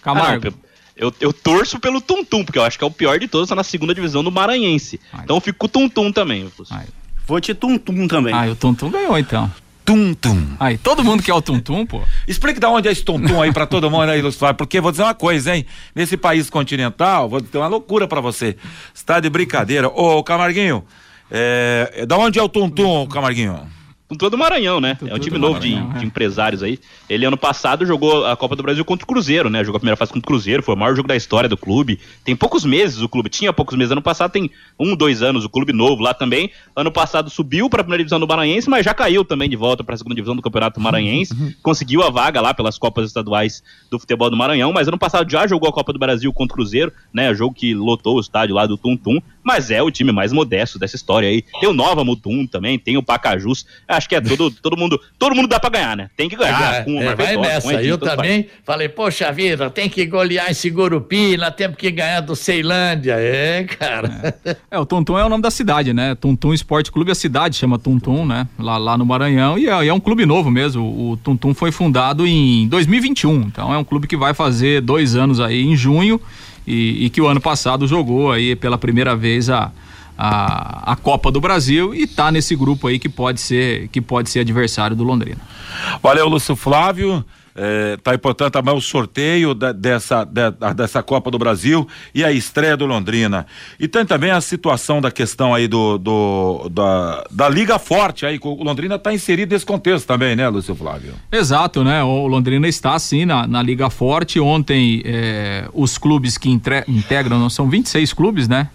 Camargo. Ah, eu, eu, torço pelo Tuntum, porque eu acho que é o pior de todos, tá na segunda divisão do Maranhense. Ai. Então eu fico com o Tuntum também. Ai. Vou te Tuntum também. Ah, o Tuntum ganhou então. Tum-tum. Aí, todo mundo quer o tum-tum, pô. Explique de onde é esse tum-tum aí pra todo mundo aí ilustrar, porque vou dizer uma coisa, hein? Nesse país continental, vou ter uma loucura pra você. Está de brincadeira. Ô, Camarguinho, é, da onde é o Tum, Camarguinho? Tonton é do Maranhão, né? Tonton é um time novo de, Maranhão, é. de empresários aí. Ele ano passado jogou a Copa do Brasil contra o Cruzeiro, né? Jogou a primeira fase contra o Cruzeiro, foi o maior jogo da história do clube. Tem poucos meses o clube, tinha poucos meses. Ano passado tem um, dois anos o clube novo lá também. Ano passado subiu para a primeira divisão do Maranhense, mas já caiu também de volta para a segunda divisão do Campeonato Maranhense. Conseguiu a vaga lá pelas Copas estaduais do futebol do Maranhão, mas ano passado já jogou a Copa do Brasil contra o Cruzeiro, né? Jogo que lotou o estádio lá do Tum Tum, mas é o time mais modesto dessa história aí. Tem o Nova Mutum também, tem o Pacajus. Acho que é todo, todo mundo, todo mundo dá para ganhar, né? Tem que ganhar É, com o é, vai Marfeitosa, com nessa. Edinho, Eu faz. também falei, poxa vida, tem que golear esse Gurupina, temos que ganhar do Ceilândia. É, cara. É, o Tuntum é o nome da cidade, né? Tuntum Esporte Clube, a cidade chama Tuntum, né? Lá, lá no Maranhão. E é, e é um clube novo mesmo. O Tuntum foi fundado em 2021. Então é um clube que vai fazer dois anos aí em junho. E, e que o ano passado jogou aí pela primeira vez a, a, a Copa do Brasil e tá nesse grupo aí que pode ser, que pode ser adversário do Londrina. Valeu, Lúcio Flávio. É, tá aí, portanto, também o sorteio da- dessa, da- dessa Copa do Brasil e a estreia do Londrina. E tem também a situação da questão aí do, do- da, da Liga Forte aí, o Londrina está inserido nesse contexto também, né, Lúcio Flávio? Exato, né? O Londrina está sim na, na Liga Forte. Ontem, eh, os clubes que entre- integram, são 26 clubes, né?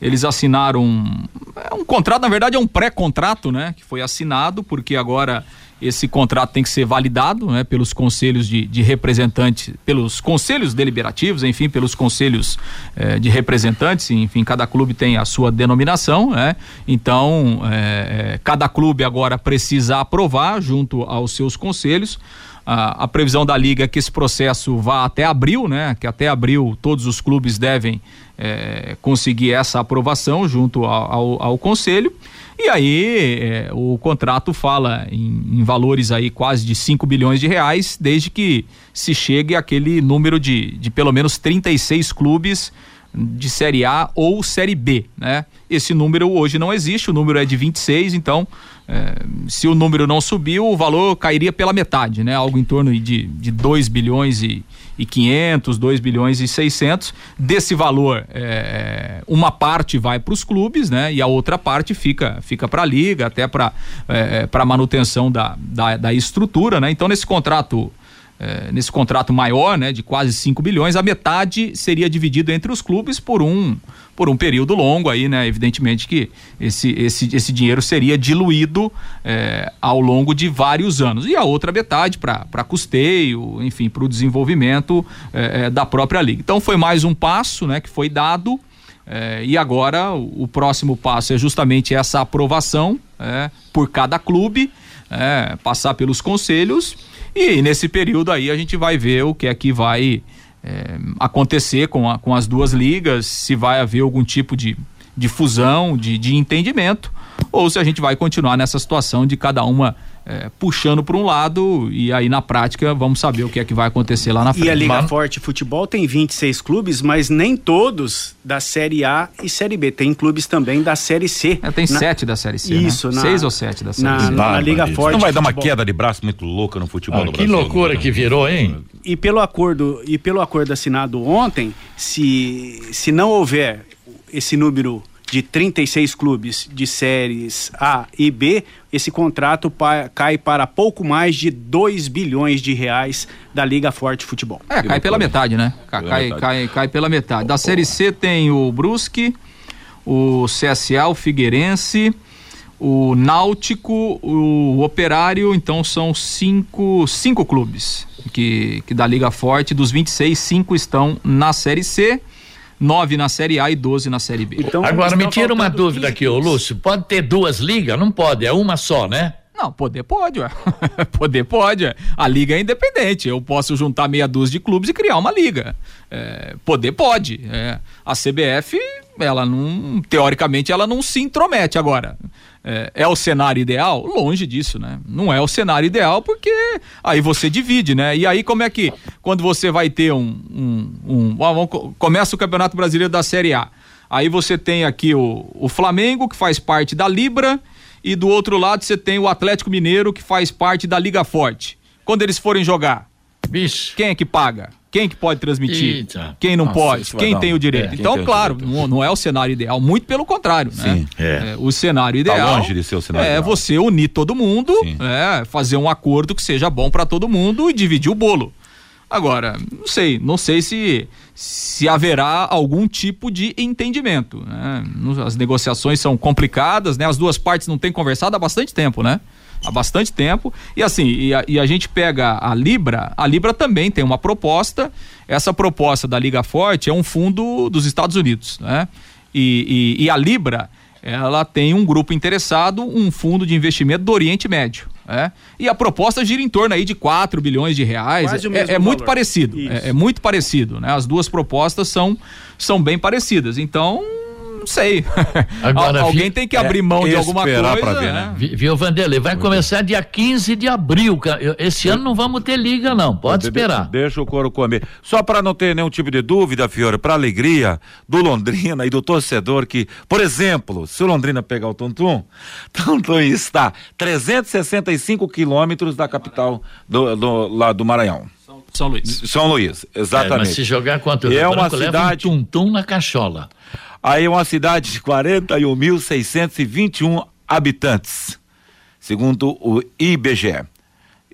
Eles assinaram um, é um contrato, na verdade é um pré-contrato, né? Que foi assinado, porque agora esse contrato tem que ser validado, né? Pelos conselhos de, de representantes, pelos conselhos deliberativos, enfim, pelos conselhos eh, de representantes, enfim, cada clube tem a sua denominação, né? Então, eh, eh, cada clube agora precisa aprovar junto aos seus conselhos. A, a previsão da liga é que esse processo vá até abril, né? Que até abril todos os clubes devem eh, conseguir essa aprovação junto ao, ao, ao conselho. E aí eh, o contrato fala em, em valores aí quase de 5 bilhões de reais, desde que se chegue àquele número de, de pelo menos 36 clubes de Série A ou Série B, né? Esse número hoje não existe, o número é de 26, então se o número não subiu, o valor cairia pela metade, né? Algo em torno de, de 2 bilhões e, e 500, 2 bilhões e 600. Desse valor, eh, uma parte vai para os clubes, né? E a outra parte fica, fica para a liga, até para para manutenção da, da, da estrutura, né? Então nesse contrato eh, nesse contrato maior, né, de quase 5 bilhões, a metade seria dividido entre os clubes por um por um período longo aí, né? Evidentemente que esse, esse, esse dinheiro seria diluído eh, ao longo de vários anos. E a outra metade para custeio, enfim, para o desenvolvimento eh, da própria liga. Então foi mais um passo né, que foi dado. e agora o, o próximo passo é justamente essa aprovação por cada clube, eh, passar pelos conselhos e nesse período aí a gente vai ver o que é que vai é, acontecer com, a- com as duas ligas, se vai haver algum tipo de, de fusão, de, de entendimento, ou se a gente vai continuar nessa situação de cada uma é, puxando para um lado e aí na prática vamos saber o que é que vai acontecer lá na frente. E a Liga Mas- Forte Futebol tem 26 clubes, mas nem todos da Série A e Série B. Tem clubes também da Série C. É, tem Na- sete da Série C, né? Isso, na- Seis ou sete da Série na, C. na Liga Isso Forte não vai dar uma Futebol. queda de braço muito louca no futebol Ah, do que Brasil. loucura né? que virou, hein? E pelo acordo e pelo acordo assinado ontem, se se não houver esse número de 36 clubes de séries A e B, esse contrato pa- cai para pouco mais de 2 bilhões de reais da Liga Forte Futebol. É, cai pela metade, né? Cai, Pela cai, metade. cai, cai pela metade. Da Série C tem o Brusque, o CSA, o Figueirense, o Náutico, o Operário, então são cinco, cinco clubes que, que da Liga Forte, dos 26, cinco estão na Série C, nove na Série A e 12 na Série B. Então, Agora me tira uma dúvida 15 aqui, ô. Lúcio. Pode ter duas ligas? Não pode, é uma só, né? Não, poder pode, ué. (laughs) poder pode, ué. A liga é independente. Eu posso juntar meia dúzia de clubes e criar uma liga. É, poder pode. É. A CBF, ela não. Teoricamente, ela não se intromete agora. É, é o cenário ideal? Longe disso, né? Não é o cenário ideal porque aí você divide, né? E aí como é que quando você vai ter um, um, um- ah, vamos co- começa o Campeonato Brasileiro da Série A, aí você tem aqui o, o Flamengo que faz parte da Libra e do outro lado você tem o Atlético Mineiro que faz parte da Liga Forte. Quando eles forem jogar, Bicho. quem é que paga? Quem que pode transmitir? Eita. Quem não Nossa, pode? Quem tem um- o direito? é, então, claro, direito. não, não é o cenário ideal, muito pelo contrário, né? Sim. É. É, o cenário Tá ideal longe de ser o cenário é ideal. você unir todo mundo, Sim. é, fazer um acordo que seja bom para todo mundo e dividir o bolo. Agora, não sei, não sei se se haverá algum tipo de entendimento. né? As negociações são complicadas, né? As duas partes não têm conversado há bastante tempo, né? Há bastante tempo. E assim, e a, e a gente pega a Libra, a Libra também tem uma proposta. Essa proposta da Liga Forte é um fundo dos Estados Unidos, né? E, e- e a Libra, ela tem um grupo interessado, um fundo de investimento do Oriente Médio. né? E a proposta gira em torno aí de 4 bilhões de reais. Quase É- é, muito parecido. É, é muito parecido, né? As duas propostas são, são bem parecidas. Então, não sei. Agora, Al- alguém vi- tem que abrir mão de alguma coisa. esperar pra ver, né? Vi- Viu, Vanderlei? Vai começar dia 15 de abril. eu- Esse ano não vamos ter liga, não. Pode De- esperar. Deixa o couro comer. Só para não ter nenhum tipo de dúvida, Fiore, para alegria do Londrina e do torcedor que, por exemplo, se o Londrina pegar o Tuntum, (laughs) Tuntum está 365 quilômetros da capital do, do- lá do Maranhão. São Luís. São Luís, É, exatamente. mas se jogar contra o É Rio uma Branco, leva cidade- um tum-tum na cachola. Aí é uma cidade de 41.621 habitantes, segundo o IBGE.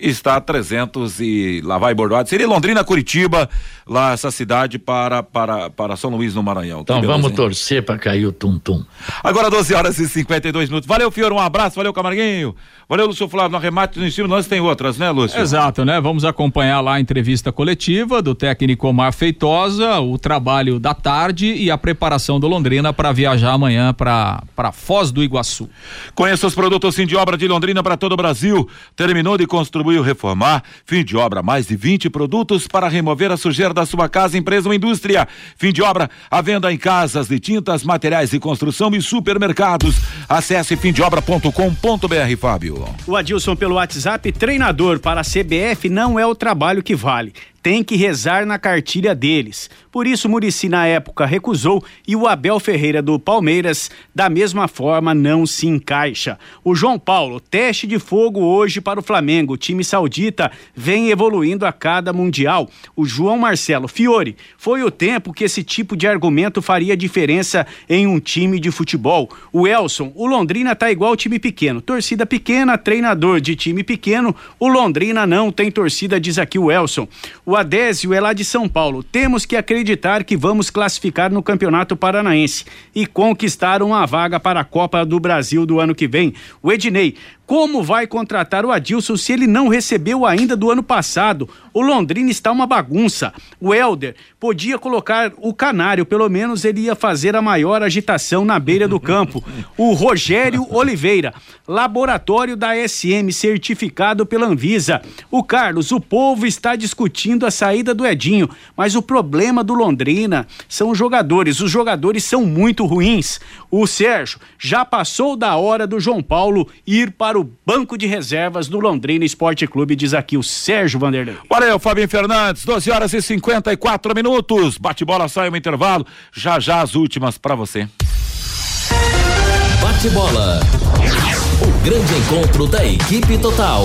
Está 300 e lá vai bordoado. Seria Londrina, Curitiba, lá essa cidade para para para São Luís no Maranhão. Então beleza, vamos hein? torcer para cair o tum-tum. Agora 12 horas e 52 minutos. Valeu, Fior, um abraço, valeu, Camarguinho. Valeu, Lúcio Flávio, no arremate no em cima, nós tem outras, né, Lúcio? Exato, né? Vamos acompanhar lá a entrevista coletiva do técnico Omar Feitosa, o trabalho da tarde e a preparação do Londrina para viajar amanhã para para Foz do Iguaçu. Conheça os produtos fim de obra de Londrina para todo o Brasil. Terminou de construir ou reformar. Fim de obra, mais de 20 produtos para remover a sujeira da sua casa, empresa ou indústria. Fim de obra, a venda em casas de tintas, materiais de construção e supermercados. Acesse fimdeobra.com.br, Fábio. O Adilson pelo WhatsApp, treinador para a CBF não é o trabalho que vale. Tem que rezar na cartilha deles. Por isso, Murici na época recusou e o Abel Ferreira do Palmeiras, da mesma forma, não se encaixa. O João Paulo, teste de fogo hoje para o Flamengo. O time saudita vem evoluindo a cada mundial. O João Marcelo Fiore, foi o tempo que esse tipo de argumento faria diferença em um time de futebol. O Elson, o Londrina tá igual time pequeno. Torcida pequena, treinador de time pequeno. O Londrina não tem torcida, diz aqui o Elson. O Adésio é lá de São Paulo. Temos que acreditar que vamos classificar no Campeonato Paranaense e conquistar uma vaga para a Copa do Brasil do ano que vem. O Ednei, como vai contratar o Adilson se ele não recebeu ainda do ano passado? O Londrina está uma bagunça. O Helder podia colocar o Canário, pelo menos ele ia fazer a maior agitação na beira do campo. O Rogério Oliveira, laboratório da SM certificado pela Anvisa. O Carlos, o povo está discutindo a saída do Edinho, mas o problema do Londrina são os jogadores. Os jogadores são muito ruins. O Sérgio já passou da hora do João Paulo ir para o banco de reservas do Londrina Esporte Clube, diz aqui o Sérgio Vanderlei. Valeu, Fabinho Fernandes, 12 horas e 54 minutos. Bate-bola, sai um intervalo. Já já as últimas para você. Bate-bola. O grande encontro da equipe total.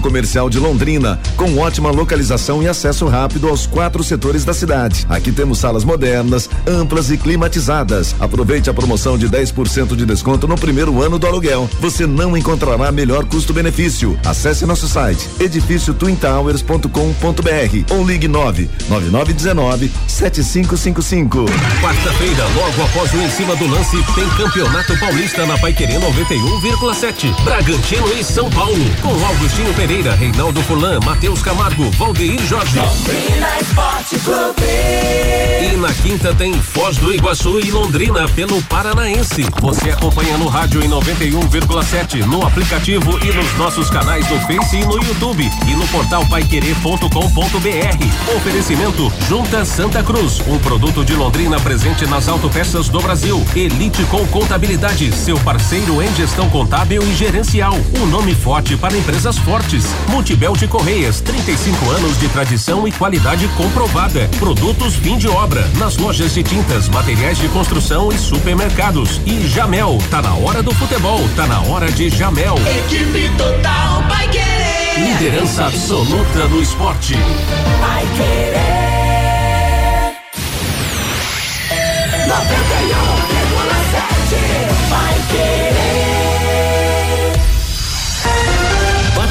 comercial de Londrina, com ótima localização e acesso rápido aos quatro setores da cidade. Aqui temos salas modernas, amplas e climatizadas. Aproveite a promoção de 10% de desconto no primeiro ano do aluguel. Você não encontrará melhor custo-benefício. Acesse nosso site edifício twintowers.com.br ou ligue 9 9919 7555. Quarta-feira, logo após após o em cima do lance, tem Campeonato Paulista na Paiquerê 91,7. Bragantino e São Paulo. Com Augustinho Pereira, Reinaldo Fulan, Matheus Camargo, Valdeir Jorge. Londrina Esporte Clube. E na quinta tem Foz do Iguaçu e Londrina pelo Paranaense. Você acompanha no rádio em 91,7, no aplicativo e nos nossos canais do Face e no YouTube e no portal paiquerê.com.br. Oferecimento Junta Santa Cruz, um produto de Londrina presente nas autopeças do Brasil. Elite com Contabilidade, seu parceiro em gestão contábil e gerencial. Um nome forte para empresas fortes. Multibel de Correias, 35 anos de tradição e qualidade comprovada. Produtos fim de obra, nas lojas de tintas, materiais de construção e supermercados. E Jamel, tá na hora do futebol, tá na hora de Jamel. Equipe total vai querer. Liderança absoluta no esporte. Vai querer. 91,7 vai querer.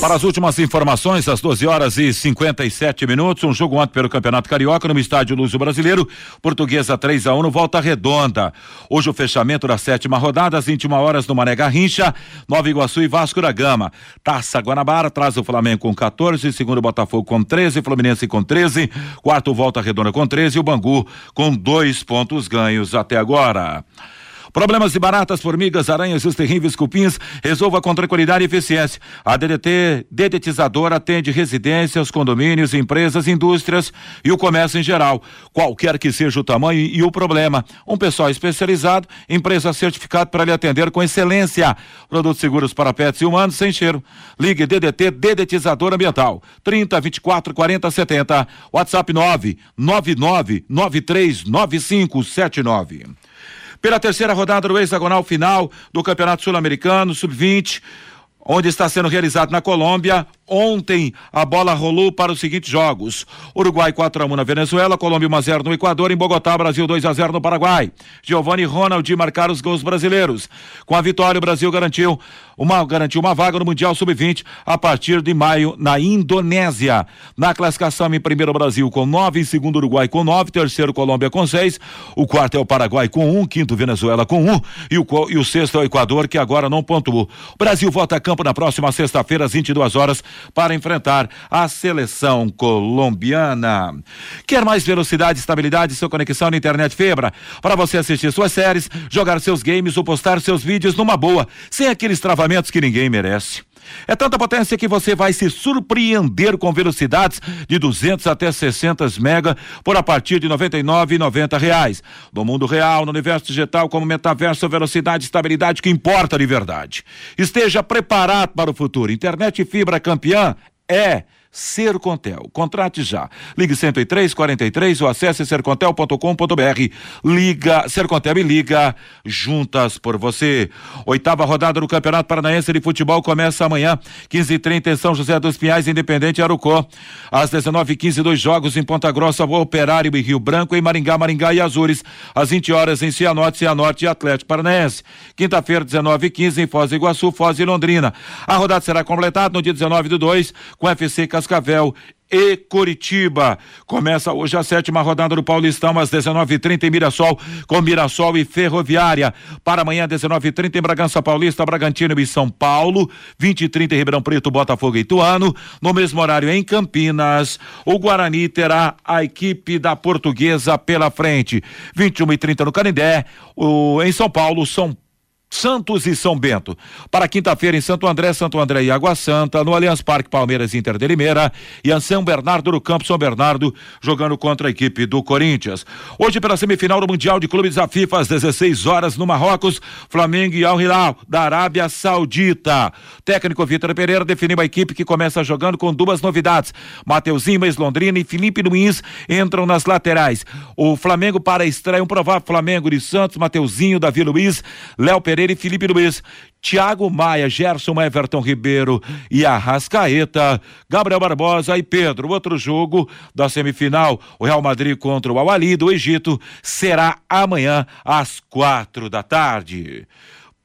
Para as últimas informações, às 12 horas e 57 minutos, um jogo ontem pelo Campeonato Carioca no estádio Luso Brasileiro, Portuguesa 3 a 1 no Volta Redonda. Hoje o fechamento da sétima rodada, às 21 horas no Mané Garrincha, Nova Iguaçu e Vasco da Gama. Taça Guanabara traz o Flamengo com 14, segundo o Botafogo com 13, Fluminense com 13, quarto Volta Redonda com 13 e o Bangu com dois pontos ganhos até agora. Problemas de baratas, formigas, aranhas os terríveis cupins, resolva com tranquilidade e eficiência. A DDT Dedetizadora atende residências, condomínios, empresas, indústrias e o comércio em geral. Qualquer que seja o tamanho e o problema. Um pessoal especializado, empresa certificada para lhe atender com excelência. Produtos seguros para pets e humanos sem cheiro. Ligue DDT Dedetizador Ambiental. 30 24 40 70. WhatsApp 9 99 93 9579. Pela terceira rodada do hexagonal final do Campeonato Sul-Americano, Sub-20, onde está sendo realizado na Colômbia. Ontem a bola rolou para os seguintes jogos: Uruguai 4 a 1 na Venezuela, Colômbia 1 a 0 no Equador, em Bogotá, Brasil 2 a 0 no Paraguai. Giovanni e Ronald marcaram os gols brasileiros. Com a vitória, o Brasil garantiu uma garantiu uma vaga no Mundial Sub-20 a partir de maio na Indonésia. Na classificação em primeiro Brasil com 9, em segundo Uruguai com 9, terceiro Colômbia com 6, o quarto é o Paraguai com 1, um, quinto Venezuela com 1 um, e, o, e o sexto é o Equador que agora não pontuou. O Brasil volta a campo na próxima sexta-feira às 22 horas para enfrentar a seleção colombiana. Quer mais velocidade, estabilidade sua conexão na internet fibra para você assistir suas séries, jogar seus games ou postar seus vídeos numa boa, sem aqueles travamentos que ninguém merece. É tanta potência que você vai se surpreender com velocidades de 200 até 600 mega por a partir de 99,90 reais. No mundo real, no universo digital, como metaverso, velocidade e estabilidade que importa de verdade. Esteja preparado para o futuro. Internet fibra campeã é Sercontel. Contrate já. Ligue 103 43 ou acesse sercontel.com.br. Liga Sercontel e liga juntas por você. Oitava rodada do Campeonato Paranaense de Futebol começa amanhã, 15h30 em São José dos Pinhais, Independente Arucó. Às 19h15, dois jogos em Ponta Grossa, Operário e Rio Branco, em Maringá, Maringá e Azures. Às 20 horas em Cianorte, Cianorte e Atlético Paranaense. Quinta-feira, 19h15 em Foz do Iguaçu, Foz e Londrina. A rodada será completada no dia 19 do 2 com FC Cascavel e Curitiba. Começa hoje a sétima rodada do Paulistão, às 19h30 em Mirassol, com Mirassol e Ferroviária. Para amanhã, 19h30 em Bragança Paulista, Bragantino e São Paulo. 20h30 em Ribeirão Preto, Botafogo e Ituano. No mesmo horário em Campinas, o Guarani terá a equipe da Portuguesa pela frente. 21h30 no Canindé. O, em São Paulo, São Santos e São Bento. Para quinta-feira em Santo André, Santo André e Água Santa, no Allianz Parque Palmeiras Inter de Limeira e São Bernardo do Campo São Bernardo, jogando contra a equipe do Corinthians. Hoje pela semifinal do Mundial de Clubes da FIFA às 16 horas no Marrocos, Flamengo e Al Hilal da Arábia Saudita. Técnico Vitor Pereira definiu a equipe que começa jogando com duas novidades. Mateuzinho, ex-Londrina e Felipe Luiz entram nas laterais. O Flamengo para estreia um provável Flamengo de Santos, Mateuzinho, Davi Luiz, Léo Pereira e Felipe Luiz. Thiago Maia, Gerson Everton Ribeiro e Arrascaeta, Gabriel Barbosa e Pedro. Outro jogo da semifinal, o Real Madrid contra o Al-Ali do Egito, será amanhã às quatro da tarde.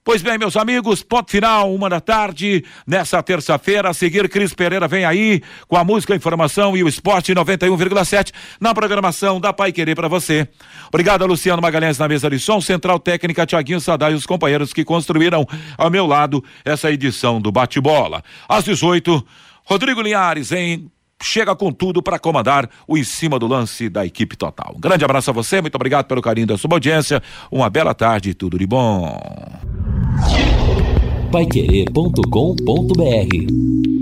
Pois bem, meus amigos, ponto final, uma da tarde, nessa terça-feira. A seguir, Cris Pereira vem aí com a música, a informação e o esporte 91,7 na programação da Pai Querer para você. Obrigado a Luciano Magalhães na mesa de som, Central Técnica, Tiaguinho Sadai e os companheiros que construíram ao meu lado essa edição do Bate-Bola. Às 18, Rodrigo Linhares em chega com tudo para comandar o em cima do lance da equipe total. Um grande abraço a você, muito obrigado pelo carinho da sua audiência. Uma bela tarde, tudo de bom. Paiquerê.com.br